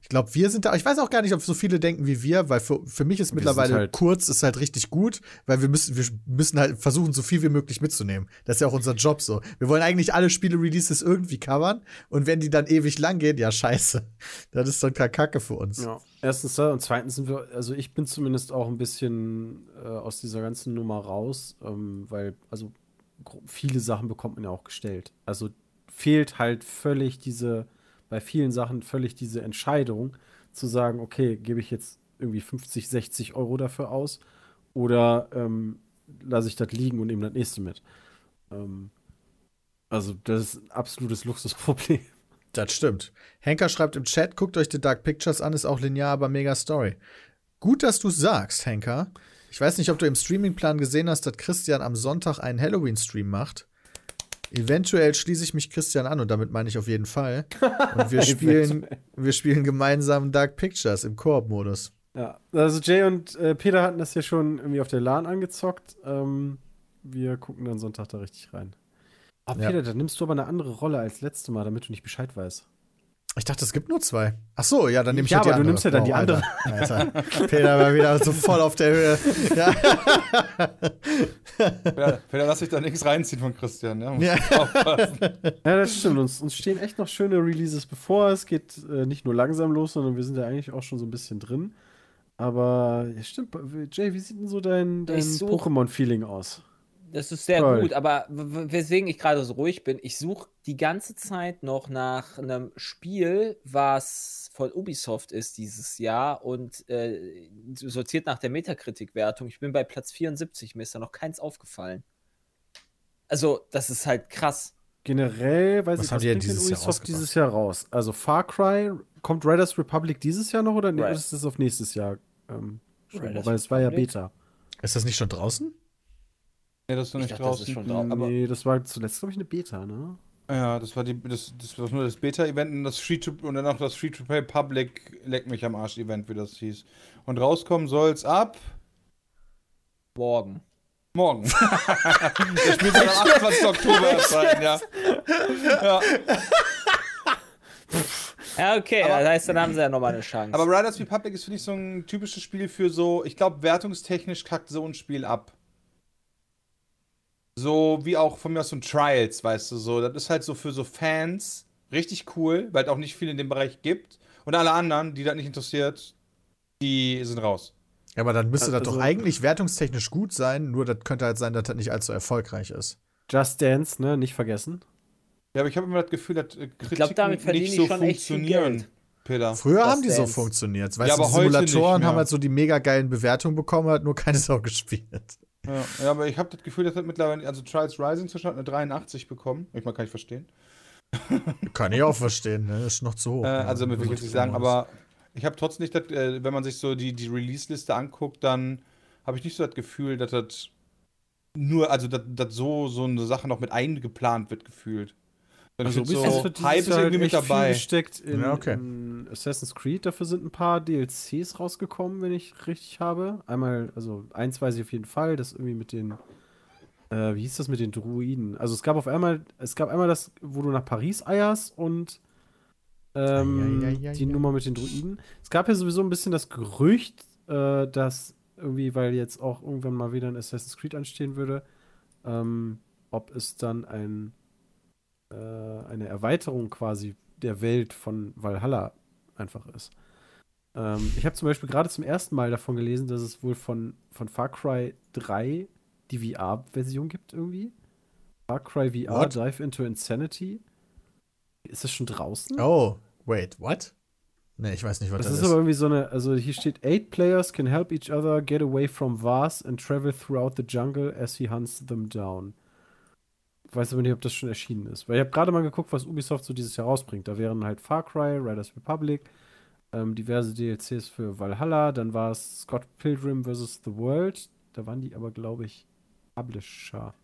Ich glaube, wir sind da, ich weiß auch gar nicht, ob so viele denken wie wir, weil für, für mich ist Wir mittlerweile halt- kurz ist halt richtig gut, weil wir müssen, wir müssen halt versuchen, so viel wie möglich mitzunehmen. Das ist ja auch unser Job so. Wir wollen eigentlich alle Spiele-Releases irgendwie covern und wenn die dann ewig lang gehen, ja, scheiße. Das ist dann keine Kacke für uns. Ja. Erstens und zweitens sind wir, also ich bin zumindest auch ein bisschen äh, aus dieser ganzen Nummer raus, ähm, weil, also viele Sachen bekommt man ja auch gestellt. Also fehlt halt völlig diese, bei vielen Sachen völlig diese Entscheidung zu sagen, okay, gebe ich jetzt irgendwie 50, 60 Euro dafür aus oder ähm, lasse ich das liegen und nehme das nächste mit. Ähm, also das ist ein absolutes Luxusproblem. Das stimmt. Henker schreibt im Chat, guckt euch The Dark Pictures an, ist auch linear, aber mega Story. Gut, dass du sagst, Henker. Ich weiß nicht, ob du im Streamingplan gesehen hast, dass Christian am Sonntag einen Halloween-Stream macht. Eventuell schließe ich mich Christian an und damit meine ich auf jeden Fall. Und wir spielen, wir spielen gemeinsam Dark Pictures im Koop-Modus. Ja, also Jay und äh, Peter hatten das ja schon irgendwie auf der LAN angezockt. Ähm, wir gucken dann Sonntag da richtig rein. Ah, Ja. Peter, da nimmst du aber eine andere Rolle als letzte Mal, damit du nicht Bescheid weißt. Ich dachte, es gibt nur zwei. Ach so, ja, dann nehme ich Ja, halt die aber du andere. nimmst ja dann die Alter. Alter. Peter war wieder so voll auf der Höhe. Ja. Ja, Peter, lass dich da nichts reinziehen von Christian. Ja, Ja. aufpassen. Ja, das stimmt. Uns, uns stehen echt noch schöne Releases bevor. Es geht äh, nicht nur langsam los, sondern wir sind ja eigentlich auch schon so ein bisschen drin. Aber ja, stimmt. Jay, wie sieht denn so dein, dein Pokémon-Feeling aus? Das ist sehr Toll. gut, aber weswegen ich gerade so ruhig bin, ich suche die ganze Zeit noch nach einem Spiel, was von Ubisoft ist dieses Jahr und äh, sortiert nach der Metakritik-Wertung. Ich bin bei Platz 74, mir ist da noch keins aufgefallen. Also, das ist halt krass. Generell, weiß Was ich, haben was die denn dieses Jahr Ubisoft dieses Jahr raus? Also Far Cry, kommt Riders Republic dieses Jahr noch oder Right. ist das auf nächstes Jahr? Ähm, schon, weil es war ja? Beta. Ist das nicht schon draußen? Nee, das ist noch Ich nicht dachte, das ist draußen. schon draußen. aber nee, das war zuletzt, glaube ich, eine Beta, ne? ja, das war die, das, das war nur das Beta-Event und das Free to und dann noch das Free to Play Public Leck mich am Arsch Event, wie das hieß. Und rauskommen soll's ab Morgen. morgen. das Spiel soll am 28. Oktober erscheinen, ja. ja. Ja, okay, Aber- das heißt, dann haben sie ja nochmal eine Chance. Aber Riders Republic ist, finde ich, so ein typisches Spiel für so, ich glaube, wertungstechnisch kackt so ein Spiel ab. So wie auch von mir aus so ein Trials, weißt du, so. Das ist halt so für so Fans richtig cool, weil es auch nicht viel in dem Bereich gibt. Und alle anderen, die das nicht interessiert, die sind raus. Ja, aber dann müsste das Also- doch eigentlich wertungstechnisch gut sein, nur das könnte halt sein, dass das nicht allzu erfolgreich ist. Just Dance, ne? Nicht vergessen. Ja, aber ich habe immer das Gefühl, dass äh, ich glaube, damit verdienen nicht die so funktionieren. Peter. Früher Das haben die so Dance. funktioniert. Weißt Ja, du, aber die heute Simulatoren haben halt so die mega geilen Bewertungen bekommen, hat nur keine Sau gespielt. Ja, ja aber ich habe das Gefühl, dass das mittlerweile, also Trials Rising zum Beispiel hat eine 83 bekommen. Ich mal kann ich verstehen. Kann ich auch verstehen, ne? Ist noch zu hoch. Äh, also damit will ich jetzt nicht sagen, aber ich habe trotzdem nicht, das, äh, wenn man sich so die, die Release-Liste anguckt, dann habe ich nicht so das Gefühl, dass das nur, also dass, dass so, so eine Sache noch mit eingeplant wird, gefühlt. Dann Also also so, dieses Hype ist irgendwie mit dabei. gesteckt in, Ja, okay. in Assassin's Creed. Dafür sind ein paar DLCs rausgekommen, wenn ich richtig habe. Einmal, also eins weiß ich auf jeden Fall, das irgendwie mit den, äh, wie hieß das mit den Druiden? Also es gab auf einmal, es gab einmal das, wo du nach Paris eierst und ähm, ei, ei, die. Nummer mit den Druiden. Es gab ja sowieso ein bisschen das Gerücht, äh, dass irgendwie, weil jetzt auch irgendwann mal wieder ein Assassin's Creed anstehen würde, ähm, ob es dann ein äh, eine Erweiterung quasi der Welt von Valhalla einfach ist. Ähm, ich habe zum Beispiel gerade zum ersten Mal davon gelesen, dass es wohl von, von Far Cry 3 die VR-Version gibt irgendwie. Far Cry VR What? Dive into Insanity. Ist das schon draußen? Oh, wait, what? Nee, ich weiß nicht, was Das das, ist aber irgendwie so eine, also hier steht, eight players can help each other get away from Vars and travel throughout the jungle as he hunts them down. Weiß aber nicht, ob das schon erschienen ist. Weil ich habe gerade mal geguckt, was Ubisoft so dieses Jahr rausbringt. Da wären halt Far Cry, Riders Republic, ähm, diverse DLCs für Valhalla, dann war es Scott Pilgrim vs. The World. Da waren die aber, glaube ich, Publisher.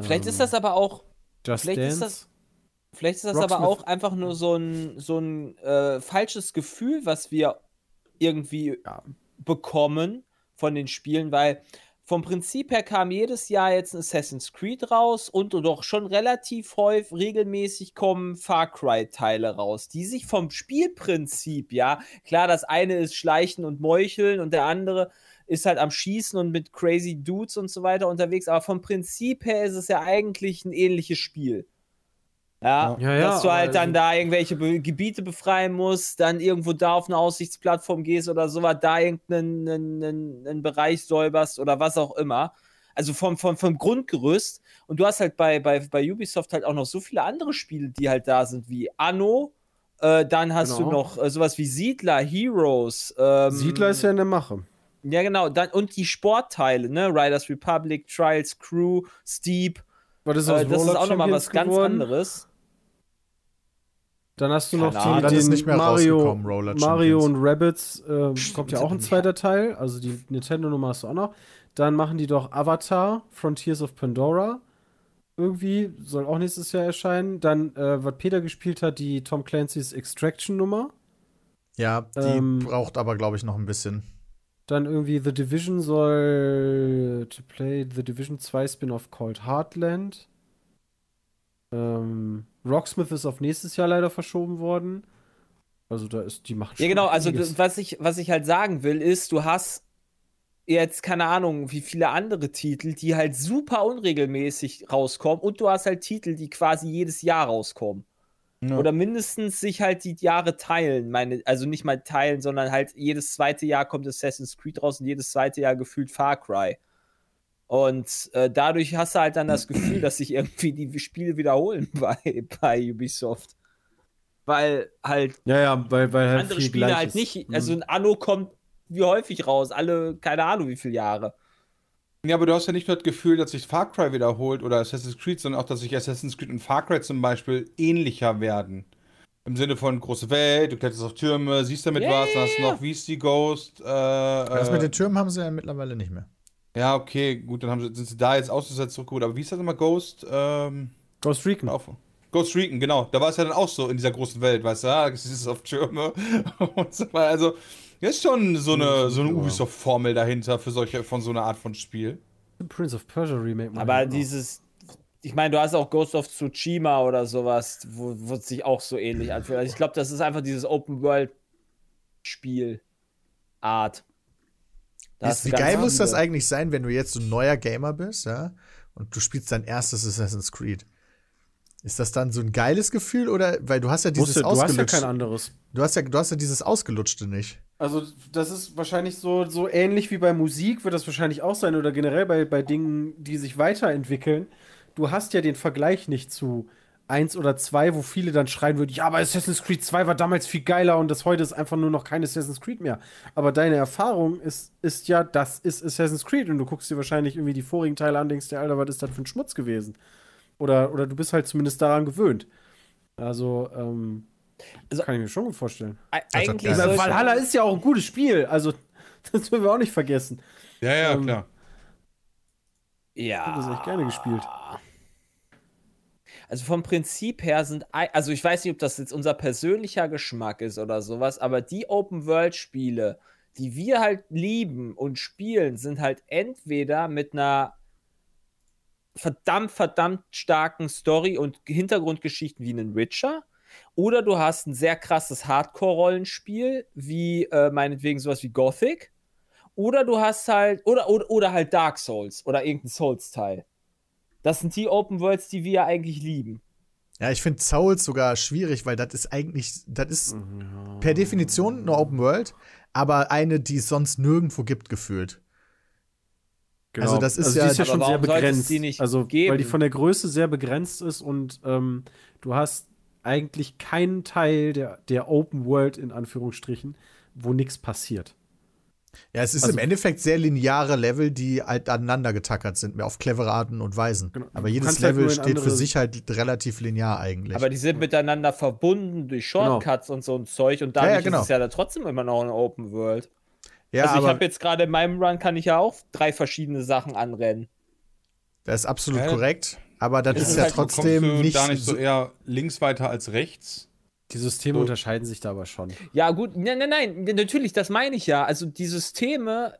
Vielleicht Ähm, ist das aber auch, Just vielleicht ist Dance. das- vielleicht ist das aber Rocksmith. auch einfach nur so ein, so ein äh, falsches Gefühl, was wir irgendwie Ja. bekommen von den Spielen, weil vom Prinzip her kam jedes Jahr jetzt ein Assassin's Creed raus und doch schon relativ häufig regelmäßig kommen Far Cry Teile raus, die sich vom Spielprinzip, ja, klar, das eine ist Schleichen und Meucheln und der andere ist halt am Schießen und mit crazy Dudes und so weiter unterwegs, aber vom Prinzip her ist es ja eigentlich ein ähnliches Spiel. Ja, Ja, ja, dass du halt dann also- da irgendwelche Be Gebiete befreien musst, dann irgendwo da auf eine Aussichtsplattform gehst oder sowas, da irgendeinen einen, einen, einen Bereich säuberst oder was auch immer. Also vom, vom, vom Grundgerüst. Und du hast halt bei, bei, bei Ubisoft halt auch noch so viele andere Spiele, die halt da sind, wie Anno. Äh, dann hast du Genau. noch äh, sowas wie Siedler, Heroes. Ähm, Siedler ist ja in der Mache. ja, genau. Dann, und die Sportteile, ne? Riders Republic, Trials, Crew, Steep. Was ist Äh, aus das ist auch nochmal was ganz geworden? anderes. Dann hast du noch Keine die, den nicht mehr Mario, Mario und Rabbids äh, kommt ja auch ein zweiter Teil, also die Nintendo-Nummer hast du auch noch. Dann machen die doch Avatar, Frontiers of Pandora. Irgendwie, soll auch nächstes Jahr erscheinen. Dann, äh, was Peter gespielt hat, die Tom Clancy's Extraction-Nummer. Ja, die Ähm, braucht aber, glaube ich, noch ein bisschen. Dann irgendwie The Division soll to play The Division 2 Spin-off called Heartland. Ähm, Rocksmith ist auf nächstes Jahr leider verschoben worden. Also da ist die macht Ja, schon genau. Also, was ich, was ich halt sagen will, ist, du hast jetzt keine Ahnung, wie viele andere Titel, die halt super unregelmäßig rauskommen und du hast halt Titel, die quasi jedes Jahr rauskommen. Ja. Oder mindestens sich halt die Jahre teilen. Meine, also nicht mal teilen, sondern halt jedes zweite Jahr kommt Assassin's Creed raus und jedes zweite Jahr gefühlt Far Cry. Und äh, dadurch hast du halt dann das Gefühl, dass sich irgendwie die Spiele wiederholen bei, bei Ubisoft. Weil halt Ja, ja, weil, weil halt andere viel Spiele gleich halt ist. nicht. Mhm. Also ein Anno kommt wie häufig raus? Alle, keine Ahnung, wie viele Jahre. Ja, aber du hast ja nicht nur das Gefühl, dass sich Far Cry wiederholt oder Assassin's Creed, sondern auch, dass sich Assassin's Creed und Far Cry zum Beispiel ähnlicher werden. Im Sinne von große Welt, du kletterst auf Türme, siehst damit Ja, was, ja, hast du ja. noch wie ist die Ghost. Äh, Das äh, mit den Türmen haben sie ja mittlerweile nicht mehr. Ja, okay, gut, dann haben sie, sind sie da jetzt ausgesetzt zurückgeholt. Aber wie ist das immer Ghost? Ähm, Ghost Recon. auf. Ghost Recon, genau. Da war es ja dann auch so in dieser großen Welt, weißt du, ja, es ist auf Türme und so weiter. Also, ist schon so eine, so eine. Ubisoft-Formel dahinter für solche, von so einer Art von Spiel. Prince of Persia Remake. Aber dieses, ich meine, du hast auch Ghost of Tsushima oder sowas, wo, wo es sich auch so ähnlich anfühlt. Also ich glaube, das ist einfach dieses Open-World-Spiel-Art. Da Wie, hast du wie geil muss das eigentlich sein, wenn du jetzt so ein neuer Gamer bist, ja? Und du spielst dein erstes Assassin's Creed. Ist das dann so ein geiles Gefühl oder weil du hast ja dieses Musst du, du hast ja ausgelutschte, kein anderes. du hast ja du hast ja dieses ausgelutschte nicht. Also, das ist wahrscheinlich so, so ähnlich wie bei Musik, wird das wahrscheinlich auch sein oder generell bei, bei Dingen, die sich weiterentwickeln. Du hast ja den Vergleich nicht zu 1 oder 2, wo viele dann schreien würden: Ja, aber Assassin's Creed 2 war damals viel geiler und das heute ist einfach nur noch kein Assassin's Creed mehr. Aber deine Erfahrung ist, ist ja, das ist Assassin's Creed und du guckst dir wahrscheinlich irgendwie die vorigen Teile an, denkst dir, Alter, was ist das für ein Schmutz gewesen? Oder, oder du bist halt zumindest daran gewöhnt. Also, ähm, Also- kann ich mir schon gut vorstellen. Also, Eigentlich Also, Valhalla ist ja auch ein gutes Spiel. Also, das dürfen wir auch nicht vergessen. Ja, ja, Ähm, klar. Ja. Ich hab das echt gerne gespielt. Also vom Prinzip her sind, also ich weiß nicht, ob das jetzt unser persönlicher Geschmack ist oder sowas, aber die Open-World-Spiele, die wir halt lieben und spielen, sind halt entweder mit einer verdammt, verdammt starken Story und Hintergrundgeschichten wie einen Witcher. Oder du hast ein sehr krasses Hardcore-Rollenspiel, wie äh, meinetwegen sowas wie Gothic. Oder du hast halt, oder, oder, oder halt Dark Souls oder irgendein Souls-Teil. Das sind die Open Worlds, die wir eigentlich lieben. Ja, ich finde Souls sogar schwierig, weil das ist eigentlich, das ist per Definition eine Open World, aber eine, die es sonst nirgendwo gibt, gefühlt. Also das ist ja- die ist ja Aber schon sehr begrenzt. die nicht also, geben? weil die von der Größe sehr begrenzt ist und ähm, du hast eigentlich keinen Teil der, der Open World in Anführungsstrichen, wo nichts passiert. Ja, es ist Also- im Endeffekt sehr lineare Level, die halt aneinander getackert sind, mehr auf clevere Arten und Weisen. Genau. Aber Du jedes halt Level in steht für sich halt relativ linear eigentlich. Aber die sind miteinander verbunden durch Shortcuts und so ein Zeug und dadurch Ja, ja, genau. ist es ja dann trotzdem immer noch eine Open World. ja, also ich habe jetzt gerade in meinem Run kann ich ja auch drei verschiedene Sachen anrennen. das ist absolut Ja, korrekt. Aber das ist ist ja halt- trotzdem du nicht, da nicht so so- eher links weiter als rechts? Die Systeme So. unterscheiden sich da aber schon. Ja, gut, nein, nein, nein, natürlich, das meine ich ja. Also die Systeme,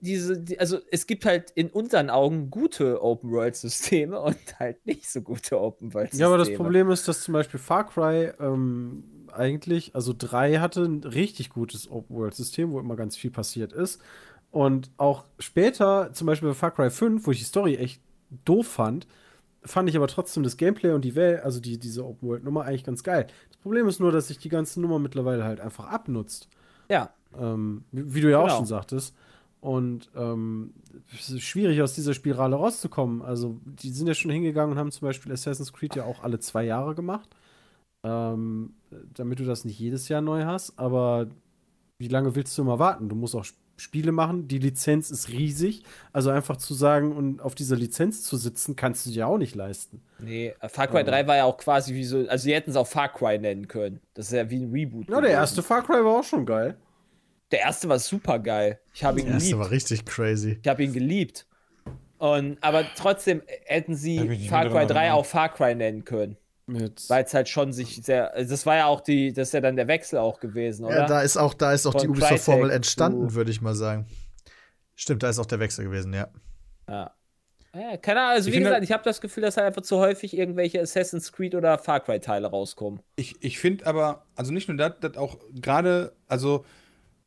diese, die, also es gibt halt in unseren Augen gute Open-World-Systeme und halt nicht so gute Open-World-Systeme. Ja, aber das Problem ist, dass zum Beispiel Far Cry ähm, eigentlich, also 3 hatte ein richtig gutes Open-World-System, wo immer ganz viel passiert ist. Und auch später, zum Beispiel bei Far Cry 5, wo ich die Story echt doof fand, fand ich aber trotzdem das Gameplay und die Welt, also die, diese Open-World-Nummer eigentlich ganz geil. Problem ist nur, dass sich die ganze Nummer mittlerweile halt einfach abnutzt. Ja, Ähm, wie, wie du ja auch Genau. schon sagtest. Und ähm, es ist schwierig, aus dieser Spirale rauszukommen. Also, die sind ja schon hingegangen und haben zum Beispiel Assassin's Creed ja auch alle zwei Jahre gemacht. Ähm, damit du das nicht jedes Jahr neu hast. Aber wie lange willst du immer warten? Du musst auch Spiele machen. Die Lizenz ist riesig. Also einfach zu sagen und auf dieser Lizenz zu sitzen, kannst du dir auch nicht leisten. nee, Far Cry 3 war ja auch quasi wie so, also sie hätten es auch Far Cry nennen können. Das ist ja wie ein Reboot. Ja, der erste Far Cry war auch schon geil. Der erste war super geil. Ich habe ihn Der erste geliebt. war richtig crazy. Ich habe ihn geliebt. Und, aber trotzdem hätten sie Far Cry dran 3 erinnert. auch Far Cry nennen können. Mit Weil es halt schon sich sehr. also Das war ja auch die, das ist ja dann der Wechsel auch gewesen, oder? Ja, da ist auch, da ist auch die Von Ubisoft-Formel Crytek entstanden, würde ich mal sagen. Stimmt, da ist auch der Wechsel gewesen, ja. Ja. Ja, keine Ahnung, also Ich wie finde- gesagt, ich habe das Gefühl, dass halt einfach zu häufig irgendwelche Assassin's Creed oder Far Cry Teile rauskommen. Ich, ich finde aber, also nicht nur das, das auch gerade, also,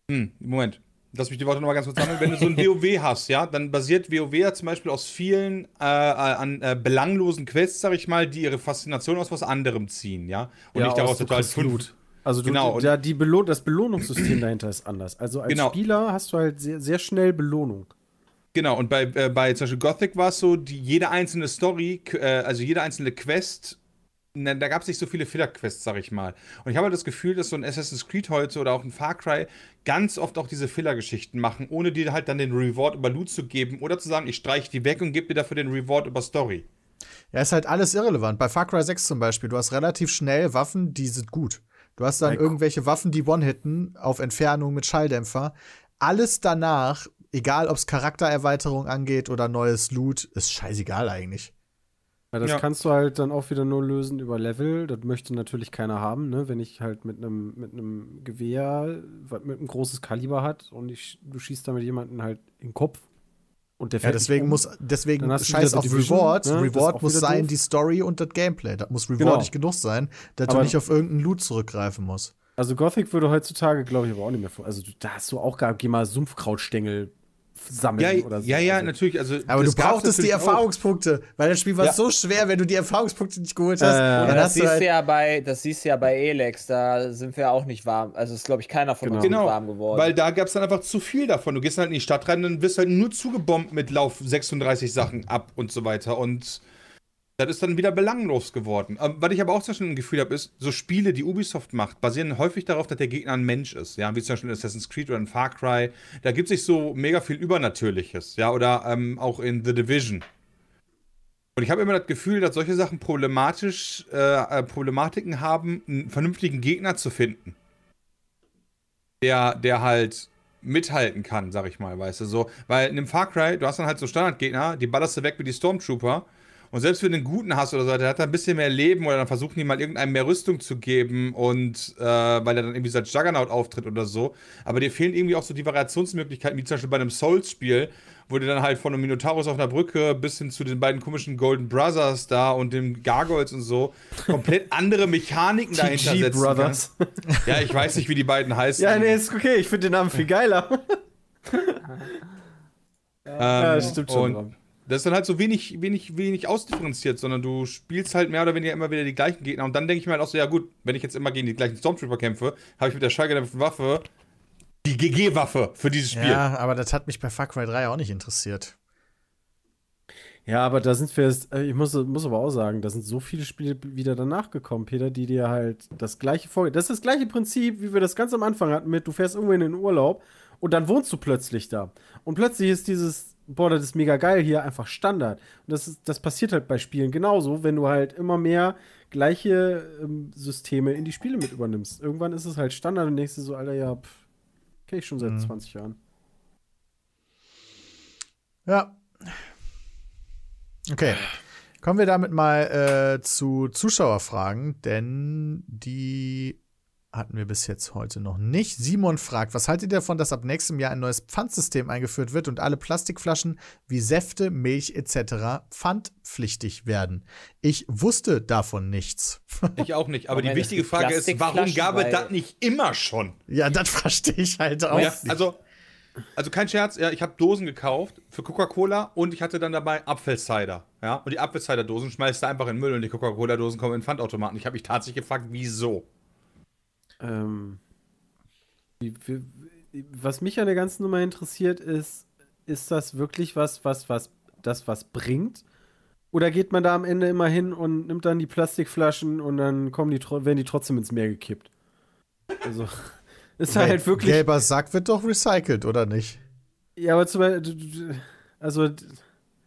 hm, Moment, lass mich die Worte nochmal ganz kurz sammeln. Wenn du so ein WoW hast, ja, dann basiert WoW ja zum Beispiel aus vielen äh, an äh, belanglosen Quests, sag ich mal, die ihre Faszination aus was anderem ziehen, ja. Und nicht daraus, aus dass du kriegst fünf. Also du, Genau, ja, die Belohn das Belohnungssystem dahinter ist anders. Also als Genau. Spieler hast du halt sehr, sehr schnell Belohnung. Genau, und bei, äh, bei zum Beispiel Gothic war es so, die, jede einzelne Story, äh, also jede einzelne Quest, na, da gab es nicht so viele Filler-Quests, sag ich mal. Und ich habe halt das Gefühl, dass so ein Assassin's Creed heute oder auch ein Far Cry ganz oft auch diese Filler-Geschichten machen, ohne dir halt dann den Reward über Loot zu geben oder zu sagen, ich streiche die weg und gebe dir dafür den Reward über Story. Ja, ist halt alles irrelevant. Bei Far Cry 6 zum Beispiel, du hast relativ schnell Waffen, die sind gut. Du hast dann irgendwelche Waffen, die One-Hitten auf Entfernung mit Schalldämpfer. Alles danach, egal ob es Charaktererweiterung angeht oder neues Loot, ist scheißegal eigentlich. Ja, das Ja. kannst du halt dann auch wieder nur lösen über Level. Das möchte natürlich keiner haben, ne? Wenn ich halt mit einem mit einem Gewehr, was mit einem großes Kaliber hat und ich, du schießt damit jemanden halt in den Kopf und der Ja, fällt nicht deswegen um. muss, deswegen scheiß auf Division, Reward. ne? Das ist Reward muss sein, doof. die Story und das Gameplay. Das muss Genau. rewardig genug sein, dass Aber- du nicht auf irgendeinen Loot zurückgreifen musst. Also Gothic würde heutzutage, glaube ich, aber auch nicht mehr vor. Also du, da hast du auch gar, geh mal Sumpfkrautstängel sammeln Ja, oder so. ja, ja, also, natürlich. Also, Aber du brauchtest die natürlich auch. Erfahrungspunkte, weil das Spiel war Ja. so schwer, wenn du die Erfahrungspunkte nicht geholt hast. Äh, dann das hast du siehst, halt, du ja bei, das siehst du ja bei Elex, da sind wir auch nicht warm. Also ist, glaube ich, keiner von uns Genau. nicht Genau, warm geworden. weil da gab es dann einfach zu viel davon. Du gehst halt in die Stadt rein, dann wirst halt nur zugebombt mit Lauf 36 Sachen ab und so weiter. Und das ist dann wieder belanglos geworden. Ähm, was ich aber auch Beispiel ein Gefühl habe, ist, so Spiele, die Ubisoft macht, basieren häufig darauf, dass der Gegner ein Mensch ist. Ja, wie zum Beispiel in Assassin's Creed oder in Far Cry. Da gibt es sich so mega viel Übernatürliches. Ja, oder ähm, auch in The Division. Und ich habe immer das Gefühl, dass solche Sachen problematisch, äh, äh, Problematiken haben, einen vernünftigen Gegner zu finden der, der halt mithalten kann, sag ich mal, weißt du, so, weil in einem Far Cry, du hast dann halt so Standardgegner, die ballerst du weg wie die Stormtrooper und selbst wenn du einen guten hast oder so, der hat dann ein bisschen mehr Leben oder dann versuchen die mal irgendeinem mehr Rüstung zu geben und, äh, weil er dann irgendwie so als Juggernaut auftritt oder so, aber dir fehlen irgendwie auch so die Variationsmöglichkeiten, wie zum Beispiel bei einem Souls-Spiel, wo du dann halt von einem Minotaurus auf einer Brücke bis hin zu den beiden komischen Golden Brothers da und den Gargoyles und so komplett andere Mechaniken dahinter setzen Brothers. kannst. Ja, ich weiß nicht, wie die beiden heißen. ja, nee, ist okay. Ich finde den Namen viel geiler. Ähm, Ja, stimmt schon. Das ist dann halt so wenig, wenig, wenig ausdifferenziert, sondern du spielst halt mehr oder weniger immer wieder die gleichen Gegner. Und dann denke ich mir halt auch so, ja gut, wenn ich jetzt immer gegen die gleichen Stormtrooper kämpfe, habe ich mit der schallgedämpften Waffe die GG-Waffe für dieses Spiel. ja, aber das hat mich bei Far Cry 3 auch nicht interessiert. Ja, aber da sind wir jetzt, äh, ich muss, muss aber auch sagen, da sind so viele Spiele wieder danach gekommen, Peter, die dir halt das gleiche vor. Das ist das gleiche Prinzip, wie wir das ganz am Anfang hatten mit, du fährst irgendwo in den Urlaub und dann wohnst du plötzlich da. Und plötzlich ist dieses, boah, das ist mega geil hier, einfach Standard. Und das, ist, das passiert halt bei Spielen genauso, wenn du halt immer mehr gleiche ähm, Systeme in die Spiele mit übernimmst. Irgendwann ist es halt Standard und denkst du so, Alter, ja, kenn ich schon seit Mhm. 20 Jahren. Ja. Okay. Kommen wir damit mal äh, zu Zuschauerfragen, denn die hatten wir bis jetzt heute noch nicht. Simon fragt, was haltet ihr davon, dass ab nächstem Jahr ein neues Pfandsystem eingeführt wird und alle Plastikflaschen wie Säfte, Milch etc. pfandpflichtig werden? Ich wusste davon nichts. Ich auch nicht. Aber Moment, die wichtige Frage ist, warum gab es das nicht immer schon? ja, das verstehe ich halt auch Ja, nicht. also, also kein Scherz, ja, ich habe Dosen gekauft für Coca-Cola und ich hatte dann dabei Apfelcider. Ja, und die Apfelcider-Dosen schmeißt du einfach in den Müll und die Coca-Cola-Dosen kommen in den Pfandautomaten. Ich habe mich tatsächlich gefragt, wieso? Ähm, wie, wie, was mich an der ganzen Nummer interessiert, ist, ist das wirklich was, was, was, das was bringt? Oder geht man da am Ende immer hin und nimmt dann die Plastikflaschen und dann kommen die, werden die trotzdem ins Meer gekippt? Also, ist halt wirklich. Gelber Sack wird doch recycelt, oder nicht? Ja, aber zum Beispiel, also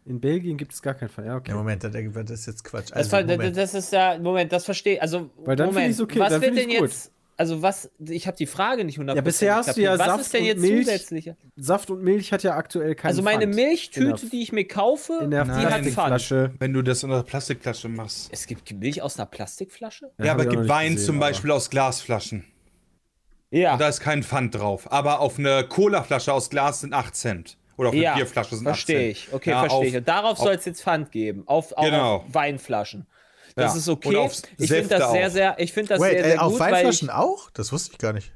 in Belgien gibt es gar keinen Fall. Ja, okay. Ja, Moment, das das ist jetzt Quatsch. Das, Also, Moment. das ist ja, Moment, das verstehe Also, Weil dann Moment, ich's okay, was dann wird denn gut. jetzt, also was, ich habe die Frage nicht 100% Ja, bisher hast du ja. Was Saft ist denn jetzt Milch. zusätzlich? Saft und Milch hat ja aktuell keinen Also meine Pfand. Milchtüte, die ich mir kaufe, in der die hat Pfand. Plastikflasche. Wenn du das in einer Plastikflasche machst. Es gibt Milch aus einer Plastikflasche? Ja, hab aber es gibt Wein gesehen, zum aber- Beispiel aus Glasflaschen. Ja, Und da ist kein Pfand drauf. Aber auf eine Cola-Flasche aus Glas sind 8 Cent. Oder auf eine ja, Bierflasche sind 8 Cent. verstehe ich. Okay, Ja, verstehe ich. Und darauf auf- soll es jetzt Pfand geben, auf, Genau. auf Weinflaschen. Das Ja. ist Und okay. auf Ich finde Säfte das sehr, auch. sehr, ich finde das Wait, sehr, äh, sehr auf gut, weil Weinflaschen auch? Das wusste ich gar nicht.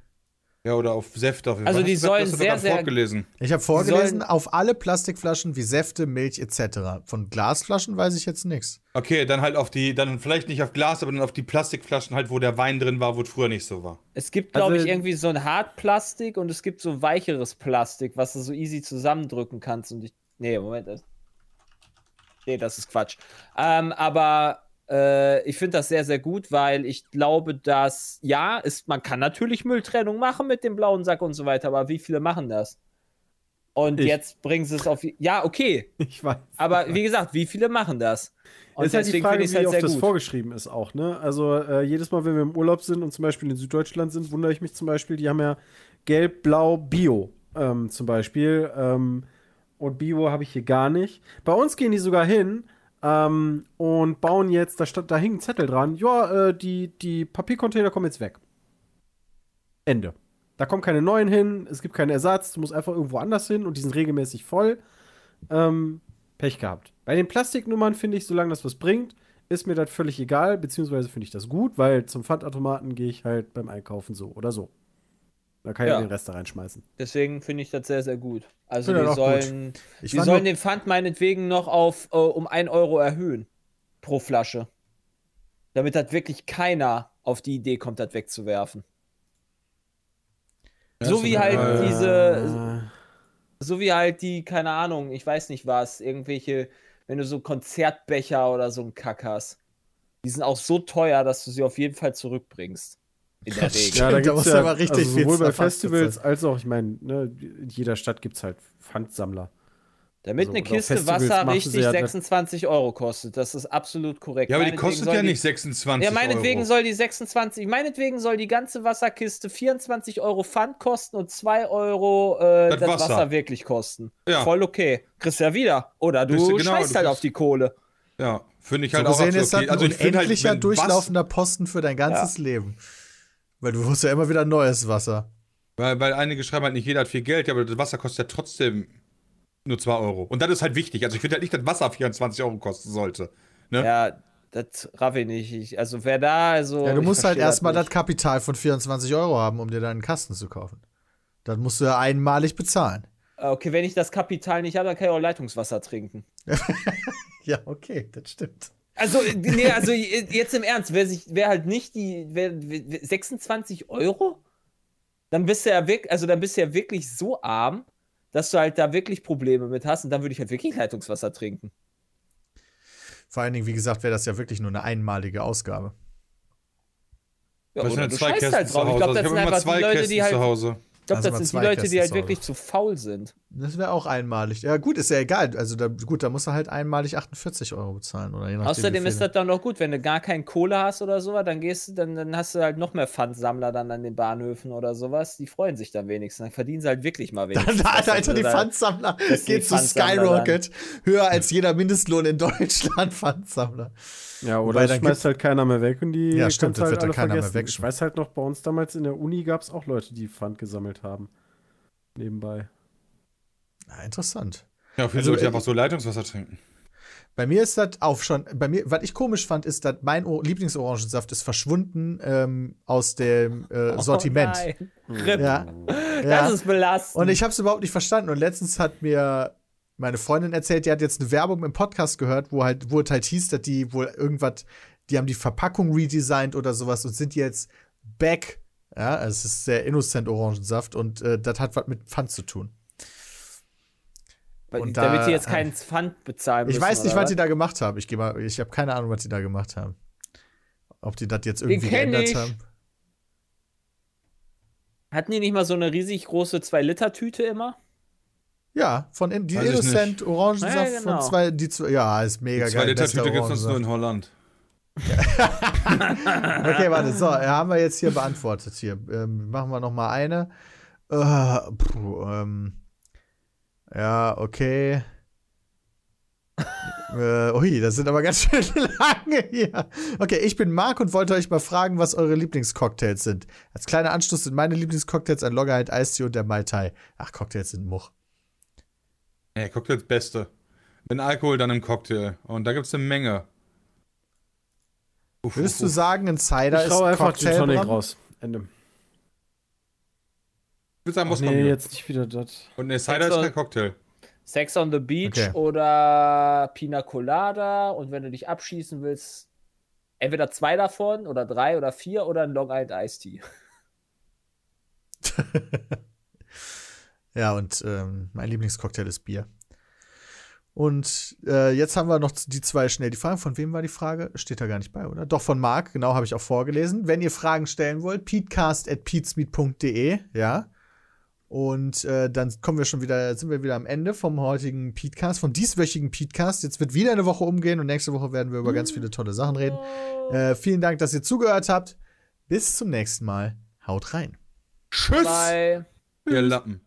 Ja, oder auf Säfte. Auf jeden Also Fall. die sollen du sehr, sehr- vorgelesen. Ich habe vorgelesen, auf alle Plastikflaschen wie Säfte, Milch etc. Von Glasflaschen weiß ich jetzt nichts. Okay, dann halt auf die, dann vielleicht nicht auf Glas, aber dann auf die Plastikflaschen halt, wo der Wein drin war, wo es früher nicht so war. Es gibt, glaube Also- ich, irgendwie so ein Hartplastik und es gibt so weicheres Plastik, was du so easy zusammendrücken kannst. Und ich. Nee, Moment. Nee, das ist Quatsch. Ähm, aber äh, ich finde das sehr, sehr gut, weil ich glaube, dass, ja, ist, man kann natürlich Mülltrennung machen mit dem blauen Sack und so weiter, aber wie viele machen das? Und Ich. jetzt bringen sie es auf. Ja, okay. Ich weiß. Aber wie gesagt, wie viele machen das? Und ist halt die Frage, es wie halt oft das gut. vorgeschrieben ist auch, ne? Also äh, jedes Mal, wenn wir im Urlaub sind und zum Beispiel in Süddeutschland sind, wundere ich mich zum Beispiel, die haben ja gelb, blau, bio ähm, zum Beispiel. Ähm, und Bio habe ich hier gar nicht. Bei uns gehen die sogar hin ähm, und bauen jetzt, da, stand, da hing ein Zettel dran, ja, äh, die, die Papiercontainer kommen jetzt weg. Ende. Da kommen keine neuen hin, es gibt keinen Ersatz, du musst einfach irgendwo anders hin und die sind regelmäßig voll. Ähm, Pech gehabt. Bei den Plastiknummern finde ich, solange das was bringt, ist mir das völlig egal, beziehungsweise finde ich das gut, weil zum Pfandautomaten gehe ich halt beim Einkaufen so oder so. Da kann ich Ja. den Rest da reinschmeißen. Deswegen finde ich das sehr, sehr gut. Also wir ich sollen, Ich wir fand sollen den Pfand meinetwegen noch auf äh, um 1 Euro erhöhen pro Flasche. Damit das wirklich keiner auf die Idee kommt, das wegzuwerfen. so wie halt Äh, diese, so wie halt die, keine Ahnung, ich weiß nicht was, irgendwelche, wenn du so Konzertbecher oder so einen Kack hast. Die sind auch so teuer, dass du sie auf jeden Fall zurückbringst. In der Regel. Ja, da gibt's ja, aber richtig also viel sowohl bei Festivals als auch, ich meine, ne, in jeder Stadt gibt es halt Pfandsammler. Damit Also, eine Kiste Wasser richtig sie ja das- 26 Euro kostet. Das ist absolut korrekt. Ja, aber die kostet ja die- nicht 26 Ja, meinetwegen Euro. soll die 26, meinetwegen soll die ganze Wasserkiste 24 Euro Pfand kosten und 2 Euro äh, Das das, Wasser. Wasser. wirklich kosten. Ja. Voll okay. Kriegst ja wieder. Oder du du- genau, scheißt du halt kriegst- auf die Kohle. Ja, finde ich So halt auch gesehen ist das okay. ein Also finde halt, unendlicher wenn durchlaufender Posten für dein ganzes Leben. Weil du musst ja immer wieder neues Wasser. Weil, weil einige schreiben halt nicht, jeder hat viel Geld, ja, aber das Wasser kostet ja trotzdem nur 2 Euro. Und das ist halt wichtig. Also ich finde halt nicht, dass Wasser 24 Euro kosten sollte. Ne? Ja, das raff ich nicht. Ich, also wer da, also. Ja, du musst halt erstmal das nicht. Kapital von 24 Euro haben, um dir deinen Kasten zu kaufen. Das musst du ja einmalig bezahlen. Okay, wenn ich das Kapital nicht habe, dann kann ich auch Leitungswasser trinken. Ja, okay, das stimmt. Also, nee, also jetzt im Ernst, wer sich, wer halt nicht die, wer, wer, 26 Euro? Dann bist du ja wirklich, also dann bist du ja wirklich so arm, dass du halt da wirklich Probleme mit hast und dann würde ich halt wirklich Leitungswasser trinken. Vor allen Dingen, wie gesagt, wäre das ja wirklich nur eine einmalige Ausgabe. Ja, oder sind du zwei scheißt Kästen halt zu drauf. Ich glaube, das ich sind habe immer einfach zwei die Leute, Kästen die halt. Ich glaube, Also das sind die Leute, die halt wirklich zu faul sind. Das wäre auch einmalig. Ja, gut, ist ja egal. Also, da, gut, da musst du halt einmalig 48 Euro bezahlen. Oder je nachdem, Außerdem ist das dann noch gut, wenn du gar keinen Kohle hast oder sowas, dann gehst du, dann, dann hast du halt noch mehr Pfandsammler dann an den Bahnhöfen oder sowas. Die freuen sich dann wenigstens. Dann verdienen sie halt wirklich mal Dann, wenigstens. was. Alter, Also die Pfandsammler geht zu Skyrocket. Höher als jeder Mindestlohn in Deutschland, Pfandsammler. Ja, Wobei, oder dann schmeißt halt keiner mehr weg und die Ja, stimmt, das halt wird dann alle keiner mehr vergessen. Ich weiß halt noch, bei uns damals in der Uni gab es auch Leute, die Pfand gesammelt haben. Nebenbei. Ja, interessant. Ja, viele Also, Leute, die äh, einfach so Leitungswasser trinken. Bei mir ist das auch schon, bei mir, was ich komisch fand, ist, dass mein O- Lieblingsorangensaft ist verschwunden ähm, aus dem äh, Sortiment. Oh nein. Ja. Das ja. ist belastend. Und ich habe es überhaupt nicht verstanden. Und letztens hat mir meine Freundin erzählt, die hat jetzt eine Werbung im Podcast gehört, wo halt, wo es halt hieß, dass die wohl irgendwas, die haben die Verpackung redesigned oder sowas und sind jetzt back. Ja, also es ist sehr innocent Orangensaft und äh, das hat was mit Pfand zu tun. Und damit da- die jetzt keinen Pfand bezahlen Ich müssen. weiß nicht, oder was die da gemacht haben. Ich, mal- ich habe keine Ahnung, was die da gemacht haben. Ob die das jetzt irgendwie geändert ich. haben. Hatten die nicht mal so eine riesig große 2-Liter-Tüte immer? Ja, von in, die Weiß ich Innocent Orangensaft Ja, genau. von zwei, die zwei, ja, ist mega Die zwei geil. Liter bester Tüte gibt es uns nur in Holland. Okay, warte, so, haben wir jetzt hier beantwortet. Hier ähm, machen wir noch mal eine. Äh, puh, ähm, ja, okay. äh, ui, das sind aber ganz schön lange hier. Okay, ich bin Marc und wollte euch mal fragen, was eure Lieblingscocktails sind. Als kleiner Anschluss sind meine Lieblingscocktails ein Loggerheit Eistee und der Mai Tai. Ach, Cocktails sind Much. Ja, Cocktails Beste. Wenn Alkohol, dann im Cocktail. Und da gibt es eine Menge. Uff, Würdest uff, du sagen, ein Cider Ich ist schau einfach Gin Tonic raus. Ende. Ich würde sagen, muss nee, kommen. jetzt nicht wieder das. Und eine Cider ist kein Cocktail. Sex on the Beach Okay. oder Pina Colada. Und wenn du dich abschießen willst, entweder zwei davon oder drei oder vier oder ein Long Island Iced Tea. Ja, und ähm, mein Lieblingscocktail ist Bier. Und äh, jetzt haben wir noch die zwei schnell. Die Frage, von wem war die Frage? Steht da gar nicht bei, oder? Doch, von Marc, genau, habe ich auch vorgelesen. Wenn ihr Fragen stellen wollt, peatcast.peatsmeet.de, ja. Und äh, dann kommen wir schon wieder, sind wir wieder am Ende vom heutigen Peatcast, vom dieswöchigen Peatcast. Jetzt wird wieder eine Woche umgehen und nächste Woche werden wir über ganz viele tolle Sachen reden. Äh, vielen Dank, dass ihr zugehört habt. Bis zum nächsten Mal. Haut rein. Tschüss, Bye. ihr Lappen.